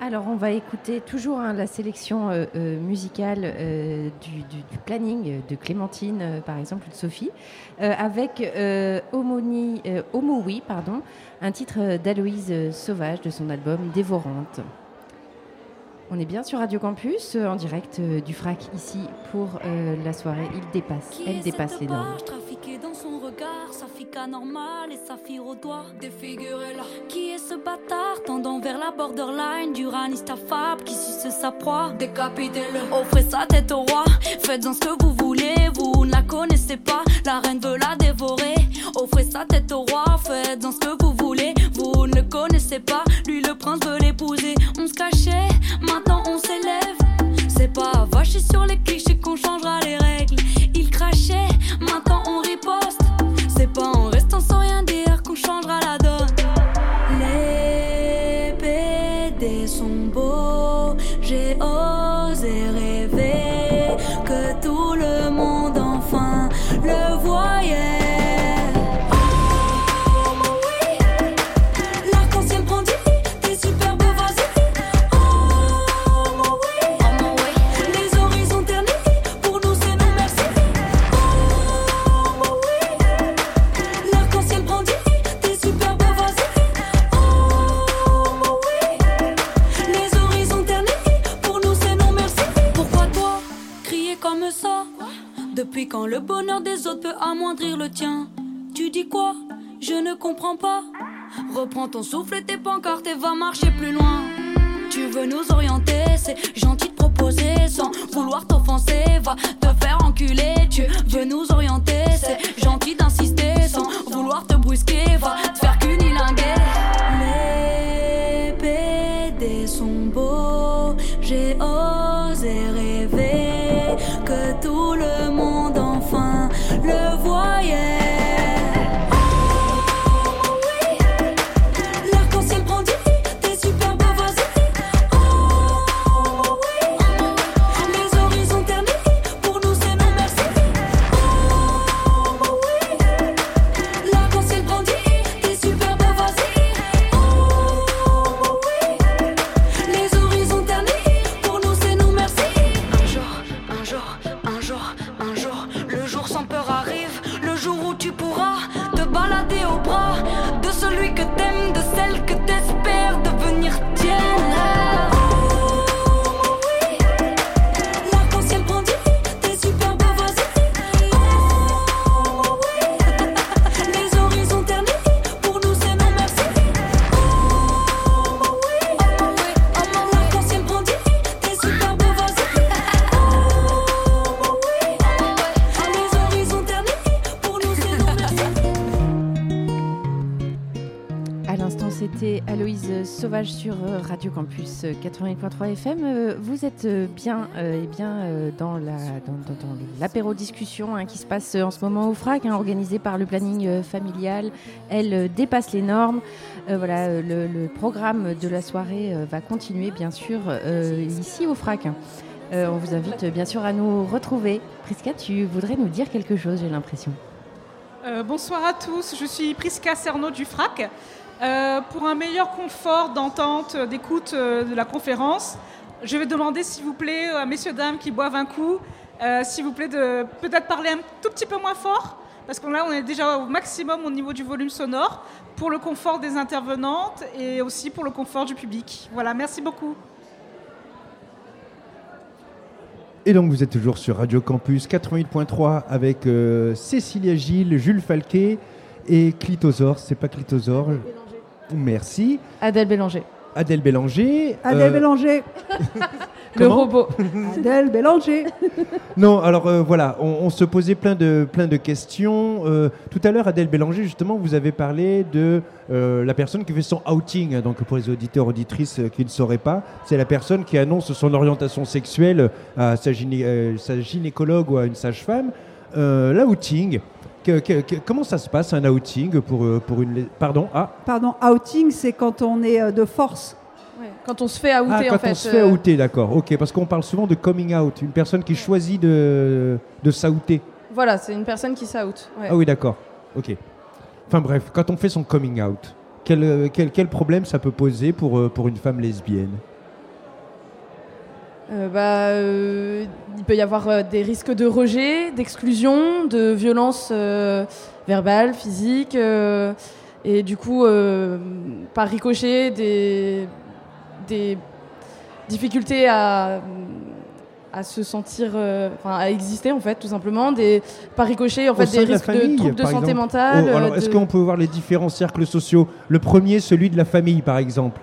Alors, on va écouter toujours hein, la sélection euh, euh, musicale euh, du, planning de Clémentine, par exemple, ou de Sophie, avec Homoni, Homo Oui, pardon, un titre d'Aloïse Sauvage de son album Dévorante. On est bien sur Radio Campus, en direct du FRAC ici pour la soirée. Il dépasse, elle dépasse les normes normal et saphir au doigt défiguré là. Qui est ce bâtard tendant vers la borderline du ranista fab qui suce sa proie? Décapitez-le, offrez sa tête au roi. Faites-en ce que vous voulez, vous ne la connaissez pas. La reine veut la dévorer. Offrez sa tête au roi, faites-en ce que vous voulez, vous ne le connaissez pas. Lui le prince veut l'épouser. On se cachait, maintenant on s'élève. C'est pas vacher sur les clichés qu'on changera les règles. Il crachait, maintenant on riposte. Pas en restant sans rien dire qu'on changera la donne. Les PD sont beaux, j'ai quand le bonheur des autres peut amoindrir le tien. Tu dis quoi? Je ne comprends pas. Reprends ton souffle et tes pancartes et va marcher plus loin. Tu veux nous orienter, c'est gentil de proposer sans vouloir t'offenser. Va te faire enculer, tu veux nous orienter, c'est gentil d'insister sans vouloir te brusquer. Va te faire cunilinguer. Les PD sont beaux, j'ai sur euh, Radio Campus 88.3 euh, FM. Euh, vous êtes bien, et bien dans la l'apéro discussion hein, qui se passe en ce moment au FRAC, hein, organisé par le planning familial. Elle dépasse les normes. voilà, le, programme de la soirée va continuer bien sûr ici au FRAC. on vous invite bien sûr à nous retrouver. Prisca, tu voudrais nous dire quelque chose, j'ai l'impression. bonsoir à tous, je suis Prisca Cerno du FRAC. Euh, pour un meilleur confort d'entente, euh, d'écoute euh, de la conférence, je vais demander, s'il vous plaît, à messieurs, dames qui boivent un coup, s'il vous plaît, de peut-être parler un tout petit peu moins fort, parce que là, on est déjà au maximum au niveau du volume sonore, pour le confort des intervenantes et aussi pour le confort du public. Voilà, merci beaucoup. Et donc vous êtes toujours sur Radio Campus 88.3 avec Cécilia Gilles, Jules Falquet et Clitosaure. C'est pas Clitosaure. Merci. Adèle Bélanger. Adèle Bélanger. Adèle euh, Bélanger. le robot. Adèle Bélanger. non, alors euh, voilà, on, se posait plein de, plein de questions. Euh, tout à l'heure, Adèle Bélanger, justement, vous avez parlé de la personne qui fait son outing. Donc pour les auditeurs, auditrices qui ne sauraient pas, c'est la personne qui annonce son orientation sexuelle à sa, sa gynécologue ou à une sage-femme. L'outing, comment ça se passe un outing pour, euh, pour une. Pardon ah. Pardon, outing, c'est quand on est euh, de force. Quand on se fait outer, ah, quand en fait. on se fait euh. outer, d'accord. Ok, parce qu'on parle souvent de coming out, une personne qui choisit de, de s'outer. Voilà, c'est une personne qui s'out. Ah oui, d'accord. Ok. Enfin bref, quand on fait son coming out, quel, quel, quel, problème ça peut poser pour, pour une femme lesbienne? Bah, Il peut y avoir des risques de rejet, d'exclusion, de violence verbale, physique, et du coup, par ricochet, des, des difficultés à à se sentir, euh, enfin à exister en fait, tout simplement, des par ricochet en fait des risques de, troubles de santé mentale. Oh, est-ce qu'on peut voir les différents cercles sociaux? Le premier, celui de la famille, par exemple.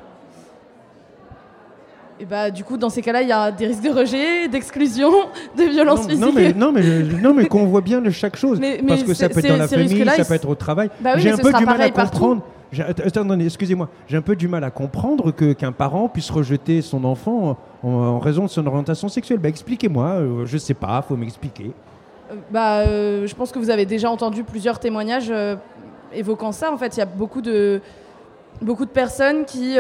Et bah, du coup, dans ces cas-là, il y a des risques de rejet, d'exclusion, de violence physique. Non, mais, non, mais, non, mais qu'on voit bien de chaque chose. parce que ça peut être dans la famille, ça peut être au travail. Bah J'ai un peu du mal à comprendre. Excusez-moi, j'ai un peu du mal à comprendre que qu'un parent puisse rejeter son enfant en, raison de son orientation sexuelle. Bah, expliquez-moi, euh, je sais pas, faut m'expliquer. Euh, bah, euh, je pense que vous avez déjà entendu plusieurs témoignages évoquant ça. En fait, il y a beaucoup de beaucoup de personnes qui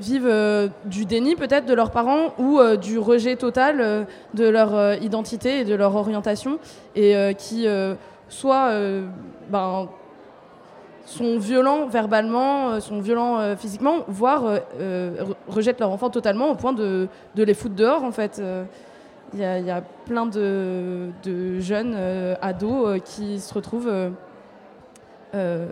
vivent du déni peut-être de leurs parents ou du rejet total de leur identité et de leur orientation et qui soit ben, sont violents verbalement, euh, sont violents euh, physiquement, voire euh, rejettent leur enfant totalement au point de, de les foutre dehors en fait. Il y, a plein de jeunes ados qui se retrouvent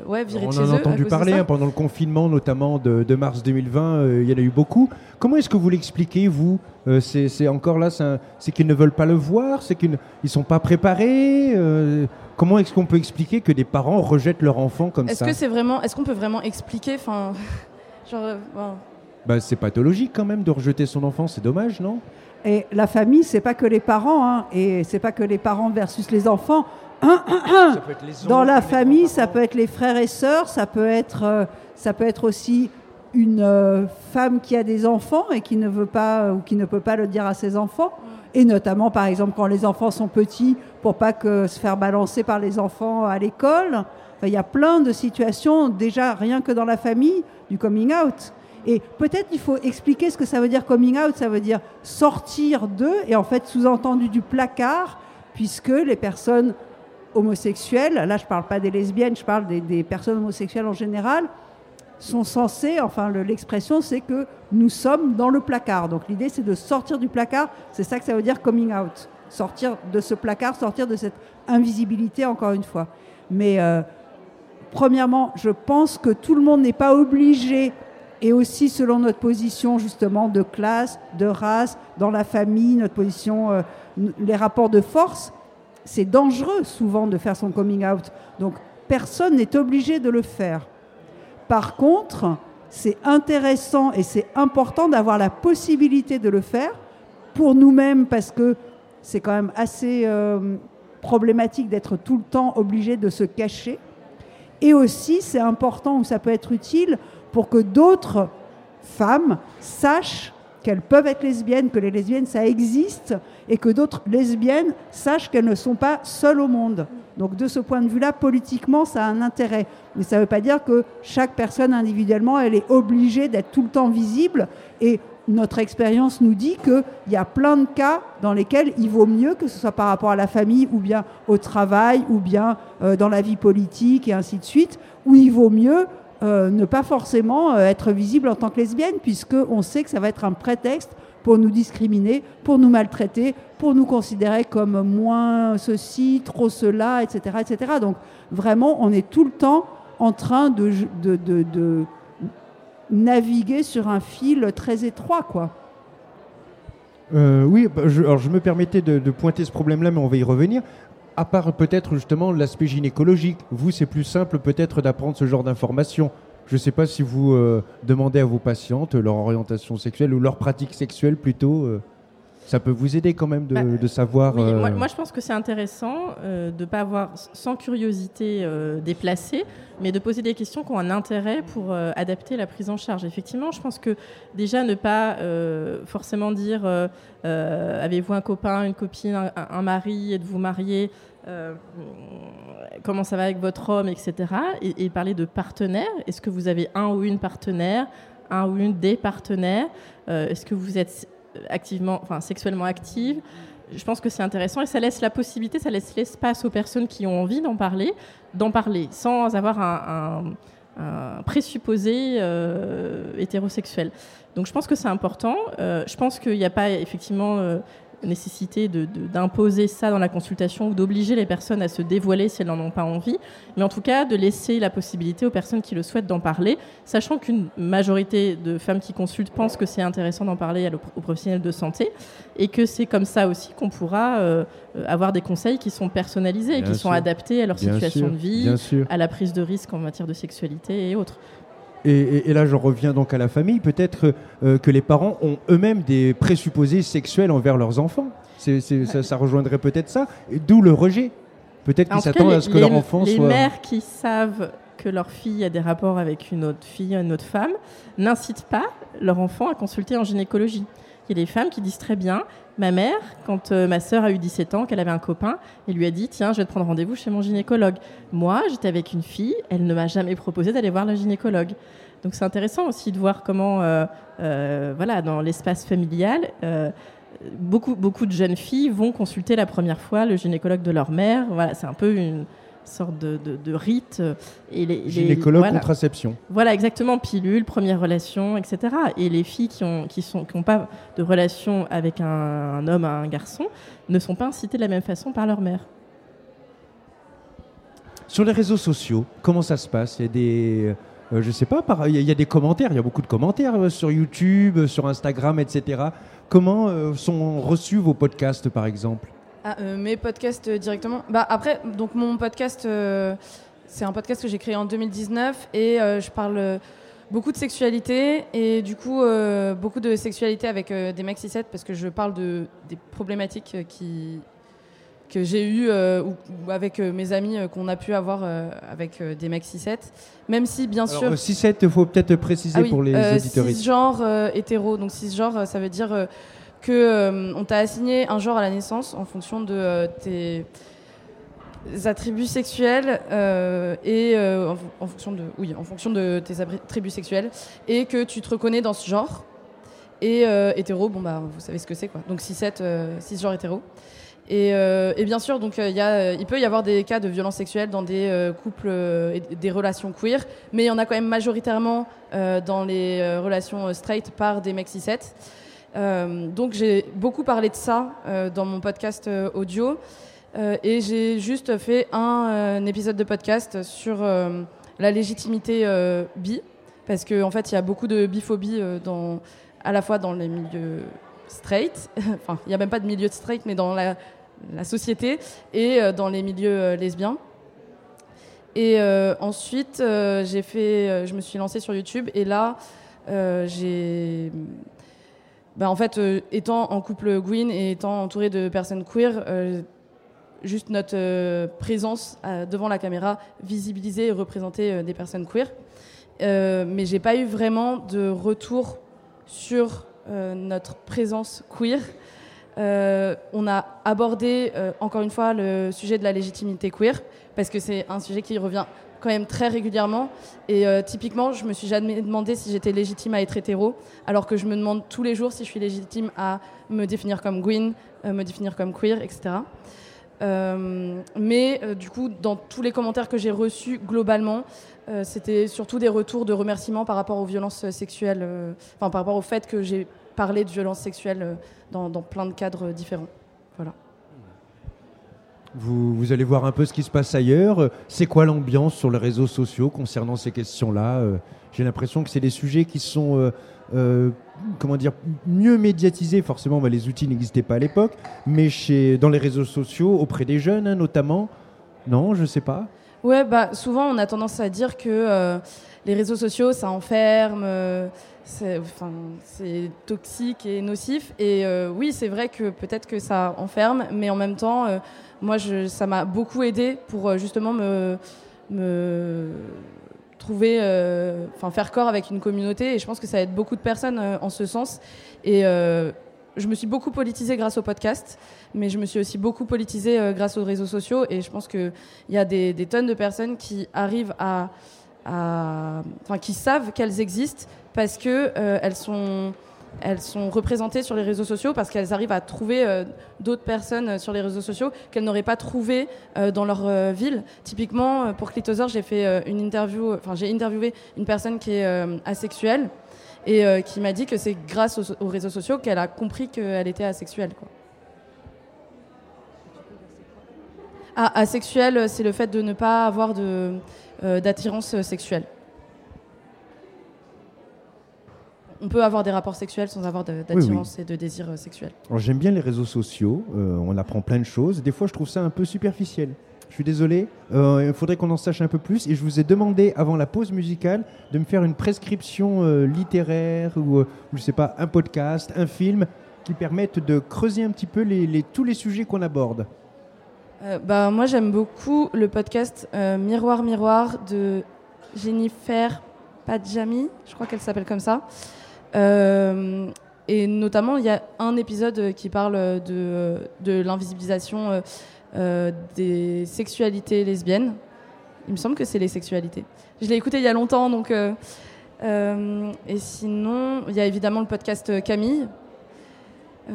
ouais, virés On de chez en a entendu parler hein, pendant le confinement, notamment de, de mars 2020. il y en a eu beaucoup. Comment est-ce que vous l'expliquez, vous? C'est encore là, c'est qu'ils ne veulent pas le voir C'est qu'ils ne sont pas préparés Comment est-ce qu'on peut expliquer que des parents rejettent leur enfant comme ça? Est-ce que c'est vraiment, est-ce qu'on peut vraiment expliquer, enfin, genre, euh, bah, c'est pathologique quand même de rejeter son enfant, c'est dommage, non? Et la famille, c'est pas que les parents, hein, et c'est pas que les parents versus les enfants. Dans la famille, ça peut être les frères et sœurs, ça peut être, euh, ça peut être aussi une euh, femme qui a des enfants et qui ne veut pas ou qui ne peut pas le dire à ses enfants et notamment par exemple quand les enfants sont petits pour pas que se faire balancer par les enfants à l'école. il y a plein de situations déjà rien que dans la famille du coming out. Et peut-être il faut expliquer ce que ça veut dire coming out, ça veut dire sortir d'eux et en fait sous-entendu du placard puisque les personnes homosexuelles, là je parle pas des lesbiennes, je parle des, des personnes homosexuelles en général, sont censés, enfin l'expression c'est que nous sommes dans le placard. Donc l'idée c'est de sortir du placard, c'est ça que ça veut dire coming out. Sortir de ce placard, sortir de cette invisibilité encore une fois. Mais euh, premièrement, je pense que tout le monde n'est pas obligé, et aussi selon notre position justement de classe, de race, dans la famille, notre position, euh, les rapports de force, c'est dangereux souvent de faire son coming out. Donc personne n'est obligé de le faire. Par contre, c'est intéressant et c'est important d'avoir la possibilité de le faire pour nous-mêmes parce que c'est quand même assez euh, problématique d'être tout le temps obligé de se cacher. Et aussi, c'est important ou ça peut être utile pour que d'autres femmes sachent qu'elles peuvent être lesbiennes, que les lesbiennes, ça existe, et que d'autres lesbiennes sachent qu'elles ne sont pas seules au monde. Donc de ce point de vue-là, politiquement, ça a un intérêt. Mais ça ne veut pas dire que chaque personne individuellement, elle est obligée d'être tout le temps visible. Et notre expérience nous dit qu'il y a plein de cas dans lesquels il vaut mieux, que ce soit par rapport à la famille ou bien au travail ou bien euh, dans la vie politique et ainsi de suite, où il vaut mieux euh, ne pas forcément euh, être visible en tant que lesbienne, puisqu'on sait que ça va être un prétexte pour nous discriminer, pour nous maltraiter, pour nous considérer comme moins ceci, trop cela, etc. etc. Donc vraiment, on est tout le temps en train de, naviguer sur un fil très étroit, quoi. Euh, oui, bah, je, alors je me permettais de, pointer ce problème-là, mais on va y revenir à part peut-être justement l'aspect gynécologique, vous, c'est plus simple peut-être d'apprendre ce genre d'informations. Je ne sais pas si vous euh, demandez à vos patientes leur orientation sexuelle ou leur pratique sexuelle plutôt. Euh, ça peut vous aider quand même de, bah, savoir. Oui, euh, moi, je pense que c'est intéressant de ne pas avoir sans curiosité déplacée, mais de poser des questions qui ont un intérêt pour adapter la prise en charge. Effectivement, je pense que déjà ne pas forcément dire avez-vous un copain, une copine, un, un mari, êtes-vous marié euh, comment ça va avec votre homme, etc. Et, parler de partenaires. Est-ce que vous avez un ou une partenaire, un ou une des partenaires euh, Est-ce que vous êtes activement, enfin sexuellement active Je pense que c'est intéressant et ça laisse la possibilité, ça laisse l'espace aux personnes qui ont envie d'en parler, d'en parler sans avoir un, un présupposé hétérosexuel. Donc je pense que c'est important. je pense qu'il n'y a pas effectivement nécessité d'imposer ça dans la consultation ou d'obliger les personnes à se dévoiler si elles n'en ont pas envie, mais en tout cas de laisser la possibilité aux personnes qui le souhaitent d'en parler, sachant qu'une majorité de femmes qui consultent pensent que c'est intéressant d'en parler aux professionnels de santé et que c'est comme ça aussi qu'on pourra euh, avoir des conseils qui sont personnalisés et qui sont adaptés à leur situation de vie, à la prise de risque en matière de sexualité et autres. Et, là, je reviens donc à la famille. Peut-être euh, que les parents ont eux-mêmes des présupposés sexuels envers leurs enfants. ça, rejoindrait peut-être ça. D'où le rejet. Peut-être qu'ils s'attendent à ce que leur enfant soit. Les mères qui savent que leur fille a des rapports avec une autre fille, une autre femme, n'incitent pas leur enfant à consulter en gynécologie. Il y a des femmes qui disent très bien Ma mère, quand euh, ma sœur a eu 17 ans, qu'elle avait un copain, elle lui a dit Tiens, je vais te prendre rendez-vous chez mon gynécologue. Moi, j'étais avec une fille, elle ne m'a jamais proposé d'aller voir le gynécologue. Donc c'est intéressant aussi de voir comment, euh, euh, voilà, dans l'espace familial, beaucoup, beaucoup de jeunes filles vont consulter la première fois le gynécologue de leur mère. Voilà, c'est un peu une, sorte de, de, rite. Euh, et les, Gynécologue, contraception. Voilà, exactement, pilule, première relation, etc. Et les filles qui n'ont qui sont, qui pas de relation avec un, un homme, un garçon, ne sont pas incitées de la même façon par leur mère. Sur les réseaux sociaux, comment ça se passe? Il y a des... Euh, je sais pas, il y, a des commentaires, il y a beaucoup de commentaires euh, sur YouTube, sur Instagram, etc. Comment sont reçus vos podcasts, par exemple? Ah, euh, mes podcasts euh, directement. Bah, après, donc mon podcast, euh, c'est un podcast que j'ai créé en 2019 et je parle beaucoup de sexualité et du coup beaucoup de sexualité avec des mecs 6 parce que je parle de, des problématiques qui, que j'ai eues ou, avec mes amis qu'on a pu avoir avec des mecs 6-7. Même si, bien sûr. 6-7, il faut peut-être préciser ah pour les auditeurs. genre hétéro. Donc genre ça veut dire que euh, on t'a assigné un genre à la naissance en fonction de euh, tes attributs sexuels euh, et en, fonction de oui en fonction de tes attributs sexuels et que tu te reconnais dans ce genre. Et hétéro bon bah vous savez ce que c'est quoi. Donc 6 7 6 genres hétéro et, et, bien sûr donc il y il peut y avoir des cas de violence sexuelle dans des couples et des relations queer mais il y en a quand même majoritairement dans les relations straight par des mecs 6 7 euh, donc j'ai beaucoup parlé de ça euh, dans mon podcast euh, audio et j'ai juste fait un épisode de podcast sur la légitimité bi parce qu'en en fait il y a beaucoup de biphobie à la fois dans les milieux straight, enfin il n'y a même pas de milieu straight mais dans la, la société et dans les milieux lesbiens. Et ensuite, j'ai fait, je me suis lancée sur YouTube et là, j'ai bah, en fait, euh, étant en couple green et étant entouré de personnes queer, euh, juste notre euh, présence devant la caméra visibiliser et représenter des personnes queer. mais j'ai pas eu vraiment de retour sur notre présence queer. on a abordé encore une fois le sujet de la légitimité queer parce que c'est un sujet qui revient quand même très régulièrement. Et euh, typiquement, je me suis jamais demandé si j'étais légitime à être hétéro, alors que je me demande tous les jours si je suis légitime à me définir comme Gwyn, euh, me définir comme queer, etc. Euh, mais du coup, dans tous les commentaires que j'ai reçus globalement, c'était surtout des retours de remerciements par rapport aux violences sexuelles, enfin par rapport au fait que j'ai parlé de violences sexuelles dans, dans plein de cadres différents. Voilà. Vous, allez voir un peu ce qui se passe ailleurs. C'est quoi l'ambiance sur les réseaux sociaux concernant ces questions-là euh, J'ai l'impression que c'est des sujets qui sont euh, euh, comment dire, mieux médiatisés. Forcément, bah, les outils n'existaient pas à l'époque, mais chez, dans les réseaux sociaux, auprès des jeunes hein, notamment. Non, je ne sais pas. Ouais, bah, souvent on a tendance à dire que les réseaux sociaux, ça enferme c'est toxique et nocif. Et oui, c'est vrai que peut-être que ça enferme, mais en même temps, moi, je, ça m'a beaucoup aidé pour euh, justement me, trouver, euh, enfin faire corps avec une communauté. Et je pense que ça aide beaucoup de personnes euh, en ce sens. Et je me suis beaucoup politisée grâce au podcast, mais je me suis aussi beaucoup politisée grâce aux réseaux sociaux. Et je pense qu'il y a des, des, tonnes de personnes qui arrivent à enfin, qui savent qu'elles existent parce que elles sont elles sont représentées sur les réseaux sociaux parce qu'elles arrivent à trouver d'autres personnes sur les réseaux sociaux qu'elles n'auraient pas trouvées dans leur ville. Typiquement, pour Clitosaur, j'ai fait une interview, enfin j'ai interviewé une personne qui est asexuelle et qui m'a dit que c'est grâce aux, réseaux sociaux qu'elle a compris qu'elle était asexuelle. Ah, asexuel, c'est le fait de ne pas avoir euh, d'attirance sexuelle. On peut avoir des rapports sexuels sans avoir d'attirance et de désir euh, sexuel. J'aime bien les réseaux sociaux, euh, on apprend plein de choses. Des fois, je trouve ça un peu superficiel. Je suis désolé, il faudrait qu'on en sache un peu plus. Et je vous ai demandé avant la pause musicale de me faire une prescription littéraire ou, je sais pas, un podcast, un film qui permettent de creuser un petit peu les, tous les sujets qu'on aborde. Euh, bah, moi, j'aime beaucoup le podcast euh, Miroir Miroir de Jennifer Padjami, je crois qu'elle s'appelle comme ça. Euh, et notamment, il y a un épisode qui parle de, de l'invisibilisation des sexualités lesbiennes. Il me semble que c'est les sexualités. Je l'ai écouté il y a longtemps, donc. et sinon, il y a évidemment le podcast Camille. faut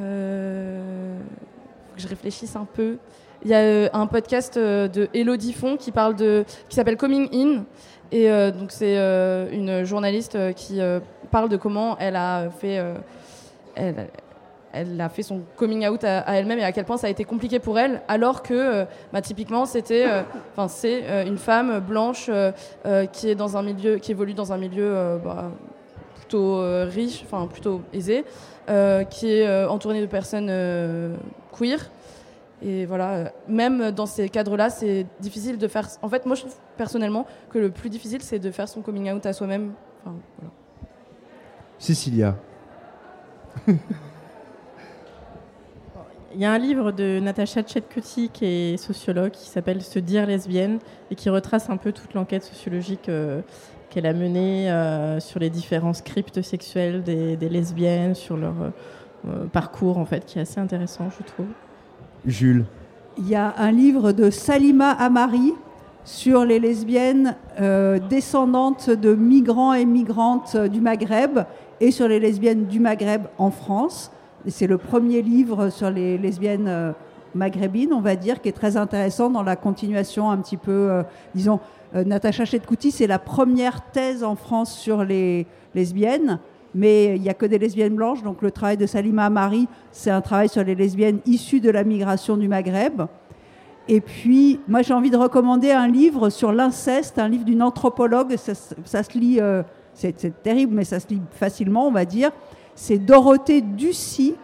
que je réfléchisse un peu. Il y a euh, un podcast euh, de Elodie Font qui parle de, qui s'appelle Coming In. Et euh, donc c'est une journaliste qui parle de comment elle a fait, elle, elle, a fait son coming out à, elle-même et à quel point ça a été compliqué pour elle, alors que bah, typiquement c'était, enfin c'est une femme blanche qui est dans un milieu, qui évolue dans un milieu bah, plutôt riche, enfin plutôt aisé, qui est entourée de personnes queer et voilà, euh, même dans ces cadres-là, c'est difficile de faire. En fait, moi, je trouve personnellement que le plus difficile, c'est de faire son coming out à soi-même. Cécilia. Il y a un livre de Natacha Tchetkuti, qui est sociologue, qui s'appelle Se dire lesbienne, et qui retrace un peu toute l'enquête sociologique euh, qu'elle a menée euh, sur les différents scripts sexuels des, des lesbiennes, sur leur parcours, en fait, qui est assez intéressant, je trouve. Jules Il y a un livre de Salima Amari sur les lesbiennes euh, descendantes de migrants et migrantes du Maghreb et sur les lesbiennes du Maghreb en France. C'est le premier livre sur les lesbiennes euh, maghrébines, on va dire, qui est très intéressant dans la continuation un petit peu, euh, disons, Natacha Chetkouti, c'est la première thèse en France sur les lesbiennes mais il n'y a que des lesbiennes blanches. Donc le travail de Salima Amari, c'est un travail sur les lesbiennes issues de la migration du Maghreb. Et puis, moi, j'ai envie de recommander un livre sur l'inceste, un livre d'une anthropologue. Ça, se lit, euh, c'est terrible, mais ça se lit facilement, on va dire. C'est Dorothée Ducy.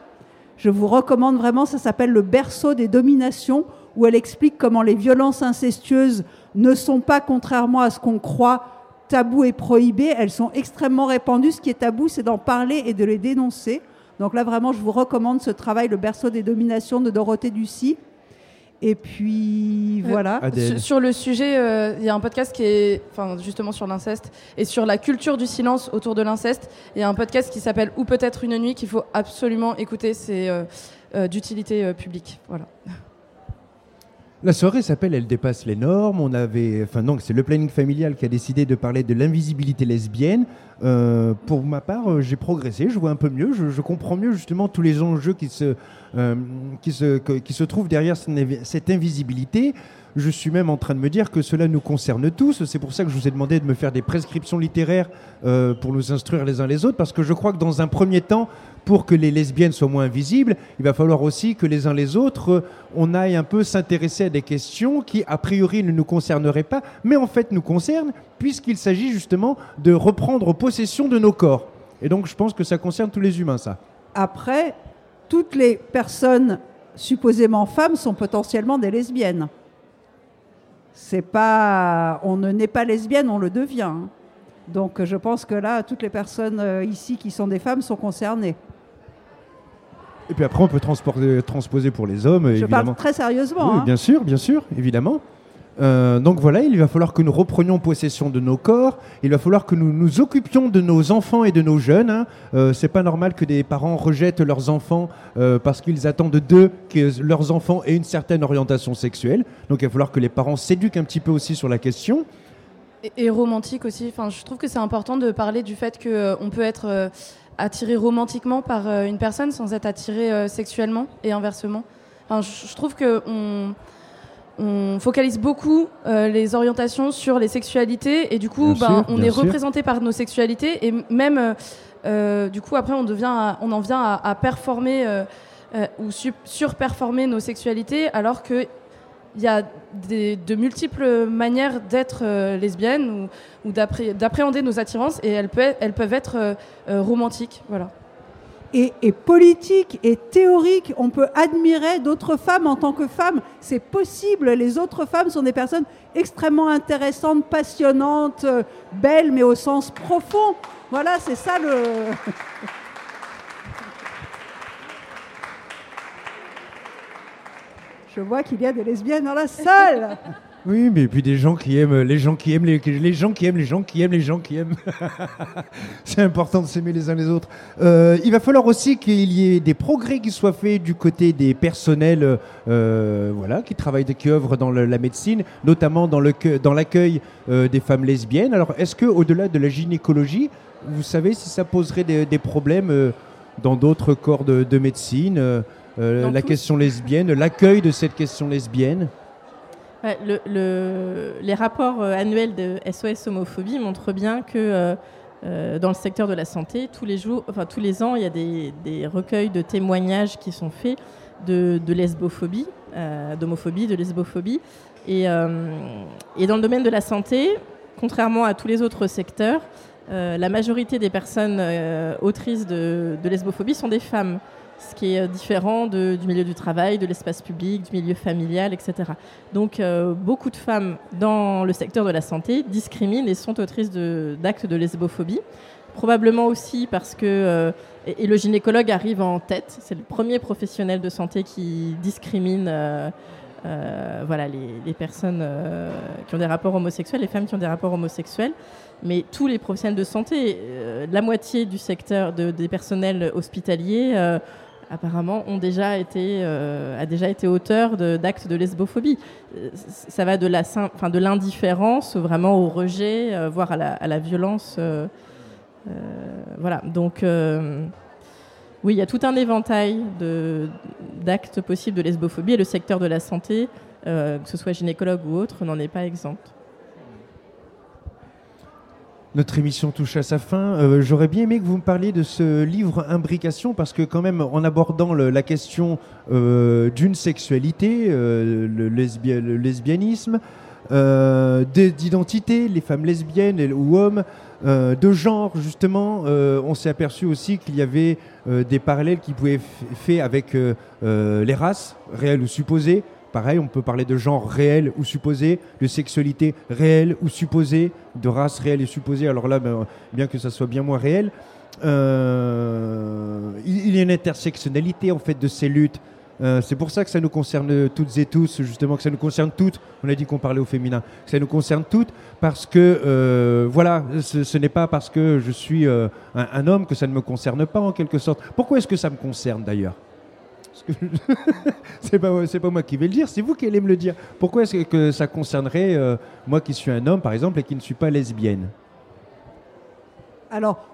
Je vous recommande vraiment, ça s'appelle Le berceau des dominations, où elle explique comment les violences incestueuses ne sont pas, contrairement à ce qu'on croit, tabou et prohibé, elles sont extrêmement répandues. Ce qui est tabou, c'est d'en parler et de les dénoncer. Donc là, vraiment, je vous recommande ce travail, Le berceau des dominations de Dorothée Ducy. Et puis euh, voilà. sur, le sujet, euh, il y a un podcast qui est, enfin, justement sur l'inceste et sur la culture du silence autour de l'inceste. Il y a un podcast qui s'appelle Ou peut-être une nuit qu'il faut absolument écouter. C'est euh, d'utilité publique. Voilà. La soirée s'appelle Elle dépasse les normes. On avait, enfin c'est le planning familial qui a décidé de parler de l'invisibilité lesbienne. Euh, pour ma part, euh, j'ai progressé, je vois un peu mieux, je, comprends mieux justement tous les enjeux qui se, euh, qui se, qui se trouvent derrière cette invisibilité. Je suis même en train de me dire que cela nous concerne tous. C'est pour ça que je vous ai demandé de me faire des prescriptions littéraires pour nous instruire les uns les autres, parce que je crois que dans un premier temps, pour que les lesbiennes soient moins visibles, il va falloir aussi que les uns les autres, euh, on aille un peu s'intéresser à des questions qui, a priori, ne nous concerneraient pas, mais en fait nous concernent, puisqu'il s'agit justement de reprendre possession de nos corps. Et donc je pense que ça concerne tous les humains, ça. Après, toutes les personnes supposément femmes sont potentiellement des lesbiennes. C'est pas, on ne naît pas lesbienne, on le devient. Hein. Donc je pense que là, toutes les personnes euh, ici qui sont des femmes sont concernées. Et puis après, on peut transposer pour les hommes. Je parle très sérieusement. Oui, hein. bien sûr, bien sûr, évidemment. Euh, donc voilà, il va falloir que nous reprenions possession de nos corps. Il va falloir que nous nous occupions de nos enfants et de nos jeunes. Hein. Euh, c'est pas normal que des parents rejettent leurs enfants euh, parce qu'ils attendent d'eux que leurs enfants aient une certaine orientation sexuelle. Donc il va falloir que les parents s'éduquent un petit peu aussi sur la question. Et, romantique aussi. Enfin, je trouve que c'est important de parler du fait qu'on peut être attiré romantiquement par une personne sans être attiré sexuellement et inversement. je, trouve que on, on focalise beaucoup les orientations sur les sexualités et du coup, ben, on est représenté par nos sexualités et même du coup après on devient, on en vient à, performer ou surperformer nos sexualités alors que il y a de multiples manières d'être euh, lesbienne ou, d'appréhender nos attirances et elles, peuvent être euh, euh, romantiques. Voilà. Et, et, politique et théorique. On peut admirer d'autres femmes en tant que femmes. C'est possible. Les autres femmes sont des personnes extrêmement intéressantes, passionnantes, belles, mais au sens profond. Voilà, c'est ça le. Je vois qu'il y a des lesbiennes dans la salle. Oui, mais puis des gens qui aiment les gens qui aiment les, gens qui aiment les gens qui aiment les gens qui aiment. C'est important de s'aimer les uns les autres. Euh, il va falloir aussi qu'il y ait des progrès qui soient faits du côté des personnels, euh, voilà, qui travaillent, qui œuvrent dans la médecine, notamment dans l'accueil euh, des femmes lesbiennes. Alors, est-ce que au-delà de la gynécologie, vous savez si ça poserait des, problèmes dans d'autres corps de médecine? Euh, la question lesbienne, l'accueil de cette question lesbienne Les rapports euh, annuels de SOS homophobie montrent bien que euh, dans le secteur de la santé, tous les jours, enfin tous les ans, il y a des, recueils de témoignages qui sont faits de, lesbophobie, d'homophobie, de lesbophobie. Et, dans le domaine de la santé, contrairement à tous les autres secteurs, la majorité des personnes autrices de, lesbophobie sont des femmes ce qui est euh, différent du milieu du travail, de l'espace public, du milieu familial, etc. Donc euh, beaucoup de femmes dans le secteur de la santé discriminent et sont autrices d'actes de, lesbophobie. Probablement aussi parce que, euh, et, le gynécologue arrive en tête, c'est le premier professionnel de santé qui discrimine voilà, les, personnes qui ont des rapports homosexuels, les femmes qui ont des rapports homosexuels mais tous les professionnels de santé, la moitié du secteur des personnels hospitaliers apparemment, ont déjà été, euh, a déjà été auteur d'actes de, lesbophobie. Euh, ça va de l'indifférence vraiment au rejet, euh, voire à la, à la violence. voilà. Donc, oui, il y a tout un éventail d'actes possibles de lesbophobie et le secteur de la santé, que ce soit gynécologue ou autre, n'en est pas exempt. Notre émission touche à sa fin. Euh, j'aurais bien aimé que vous me parliez de ce livre Imbrication parce que quand même, en abordant la question euh, d'une sexualité, euh, le, lesbianisme, d'identité, les femmes lesbiennes ou hommes, de genre justement, on s'est aperçu aussi qu'il y avait des parallèles qui pouvaient être faits avec les races, réelles ou supposées, Pareil, on peut parler de genre réel ou supposé, de sexualité réelle ou supposée, de race réelle et supposée. Alors là, ben, bien que ça soit bien moins réel, euh, il y a une intersectionnalité en fait de ces luttes. Euh, c'est pour ça que ça nous concerne toutes et tous, justement, que ça nous concerne toutes. On a dit qu'on parlait au féminin. Ça nous concerne toutes parce que, euh, voilà, ce, n'est pas parce que je suis un, homme que ça ne me concerne pas en quelque sorte. Pourquoi est-ce que ça me concerne d'ailleurs? c'est pas, c'est pas moi qui vais le dire, c'est vous qui allez me le dire. Pourquoi est-ce que ça concernerait euh, moi qui suis un homme, par exemple, et qui ne suis pas lesbienne? Alors,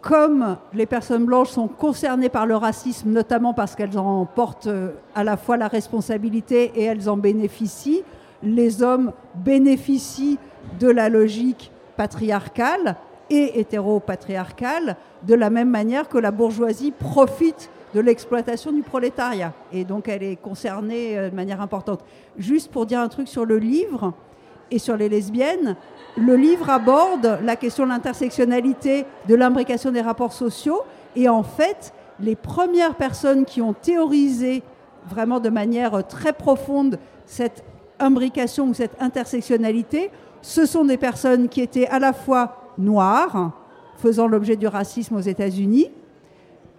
comme les personnes blanches sont concernées par le racisme, notamment parce qu'elles en portent euh, à la fois la responsabilité et elles en bénéficient, les hommes bénéficient de la logique patriarcale et hétéro-patriarcale de la même manière que la bourgeoisie profite de l'exploitation du prolétariat. Et donc elle est concernée euh, de manière importante. Juste pour dire un truc sur le livre et sur les lesbiennes, le livre aborde la question de l'intersectionnalité, de l'imbrication des rapports sociaux. Et en fait, les premières personnes qui ont théorisé vraiment de manière très profonde cette imbrication ou cette intersectionnalité, ce sont des personnes qui étaient à la fois noires, faisant l'objet du racisme aux États-Unis,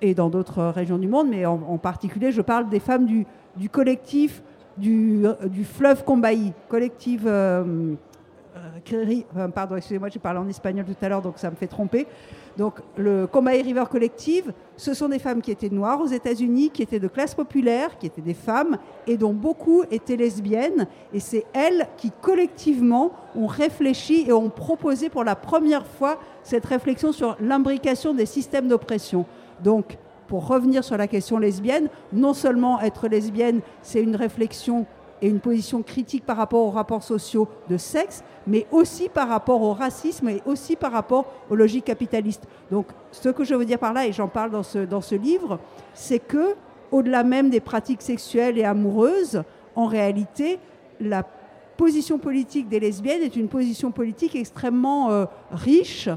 et dans d'autres régions du monde, mais en, particulier, je parle des femmes du, collectif du, du, fleuve Combailly, collectif euh, euh, pardon, excusez-moi, j'ai parlé en espagnol tout à l'heure, donc ça me fait tromper. Donc, le Combahee River Collective, ce sont des femmes qui étaient noires aux États-Unis, qui étaient de classe populaire, qui étaient des femmes, et dont beaucoup étaient lesbiennes. Et c'est elles qui, collectivement, ont réfléchi et ont proposé pour la première fois cette réflexion sur l'imbrication des systèmes d'oppression. Donc, pour revenir sur la question lesbienne, non seulement être lesbienne, c'est une réflexion et une position critique par rapport aux rapports sociaux de sexe, mais aussi par rapport au racisme et aussi par rapport aux logiques capitalistes. Donc, ce que je veux dire par là, et j'en parle dans ce, dans ce livre, c'est que, au-delà même des pratiques sexuelles et amoureuses, en réalité, la position politique des lesbiennes est une position politique extrêmement euh, riche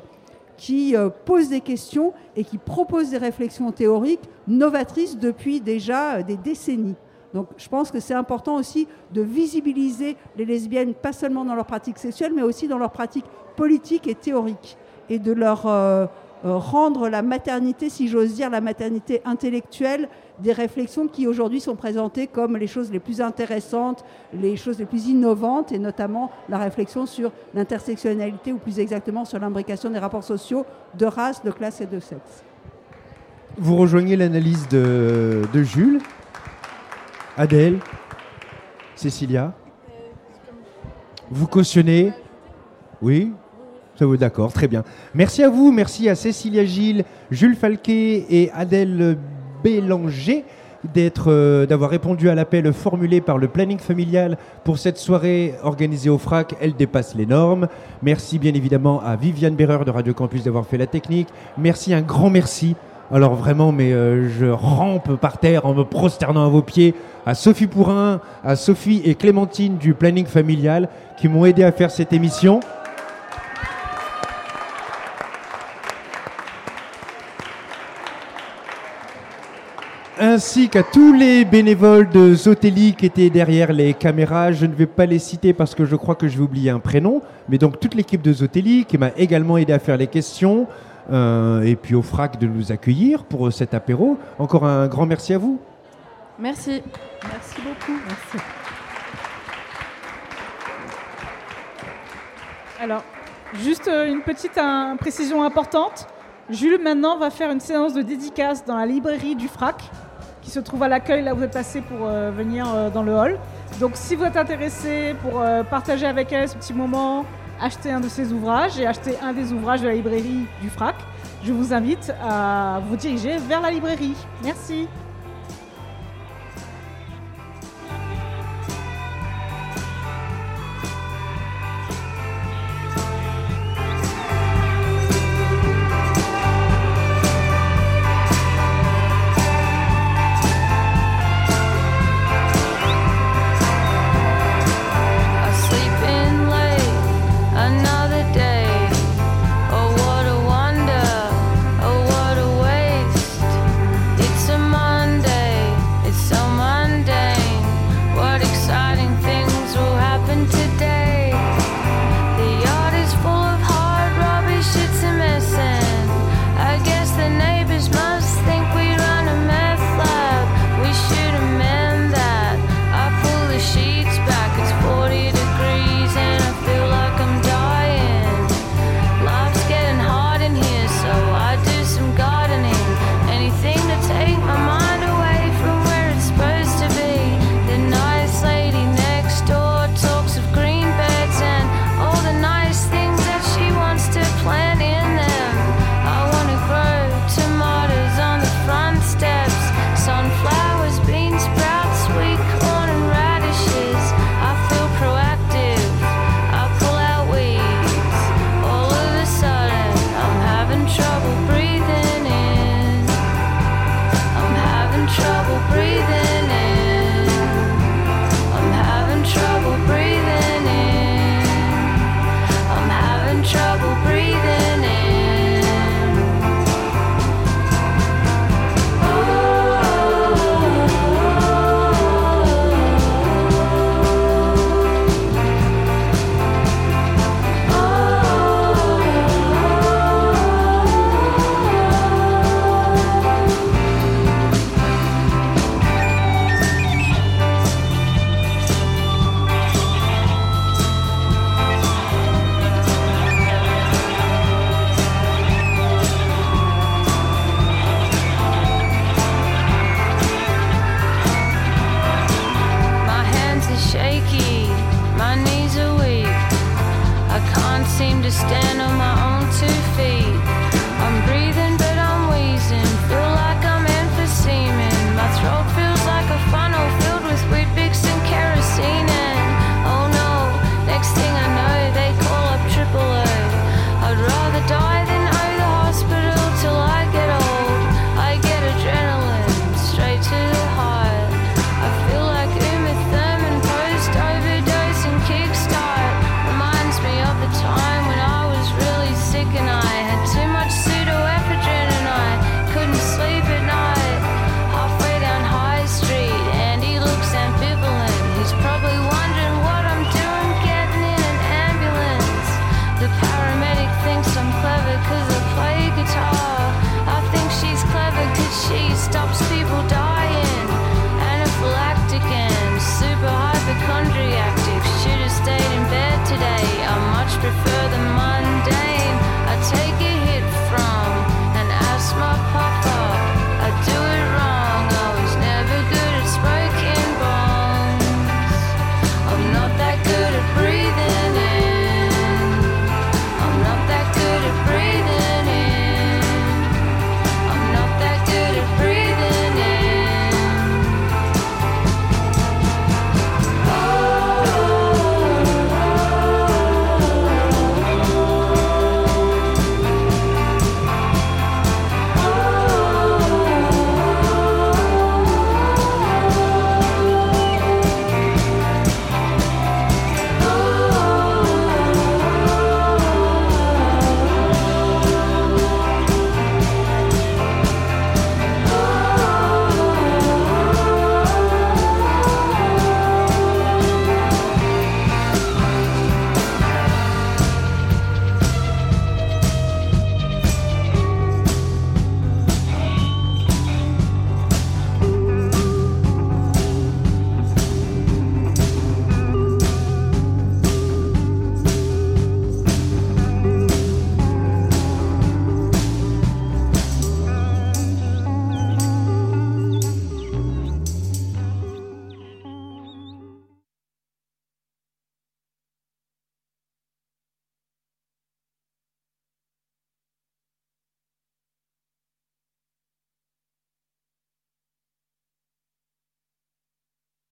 qui euh, pose des questions et qui propose des réflexions théoriques novatrices depuis déjà euh, des décennies. Donc je pense que c'est important aussi de visibiliser les lesbiennes, pas seulement dans leur pratique sexuelle, mais aussi dans leur pratique politique et théorique, et de leur euh, rendre la maternité, si j'ose dire, la maternité intellectuelle, des réflexions qui aujourd'hui sont présentées comme les choses les plus intéressantes, les choses les plus innovantes, et notamment la réflexion sur l'intersectionnalité, ou plus exactement sur l'imbrication des rapports sociaux de race, de classe et de sexe. Vous rejoignez l'analyse de, Jules Adèle Cécilia Vous cautionnez Oui ça vous d'accord, très bien. Merci à vous, merci à Cécilia Gilles, Jules Falquet et Adèle Bélanger euh, d'avoir répondu à l'appel formulé par le planning familial pour cette soirée organisée au FRAC. Elle dépasse les normes. Merci bien évidemment à Viviane Berreur de Radio Campus d'avoir fait la technique. Merci, un grand merci alors vraiment, mais euh, je rampe par terre en me prosternant à vos pieds à Sophie Pourrin, à Sophie et Clémentine du Planning Familial qui m'ont aidé à faire cette émission. Ainsi qu'à tous les bénévoles de Zotélie qui étaient derrière les caméras. Je ne vais pas les citer parce que je crois que je vais oublier un prénom, mais donc toute l'équipe de Zotélie qui m'a également aidé à faire les questions. Euh, et puis au FRAC de nous accueillir pour cet apéro. Encore un grand merci à vous. Merci. Merci beaucoup. Merci. Alors, juste euh, une petite précision importante. Jules, maintenant, va faire une séance de dédicace dans la librairie du FRAC, se trouve à l'accueil, là où vous êtes passé pour euh, venir dans le hall. Donc, si vous êtes intéressé pour partager avec elle ce petit moment, acheter un de ses ouvrages et acheter un des ouvrages de la librairie du FRAC, je vous invite à vous diriger vers la librairie. Merci.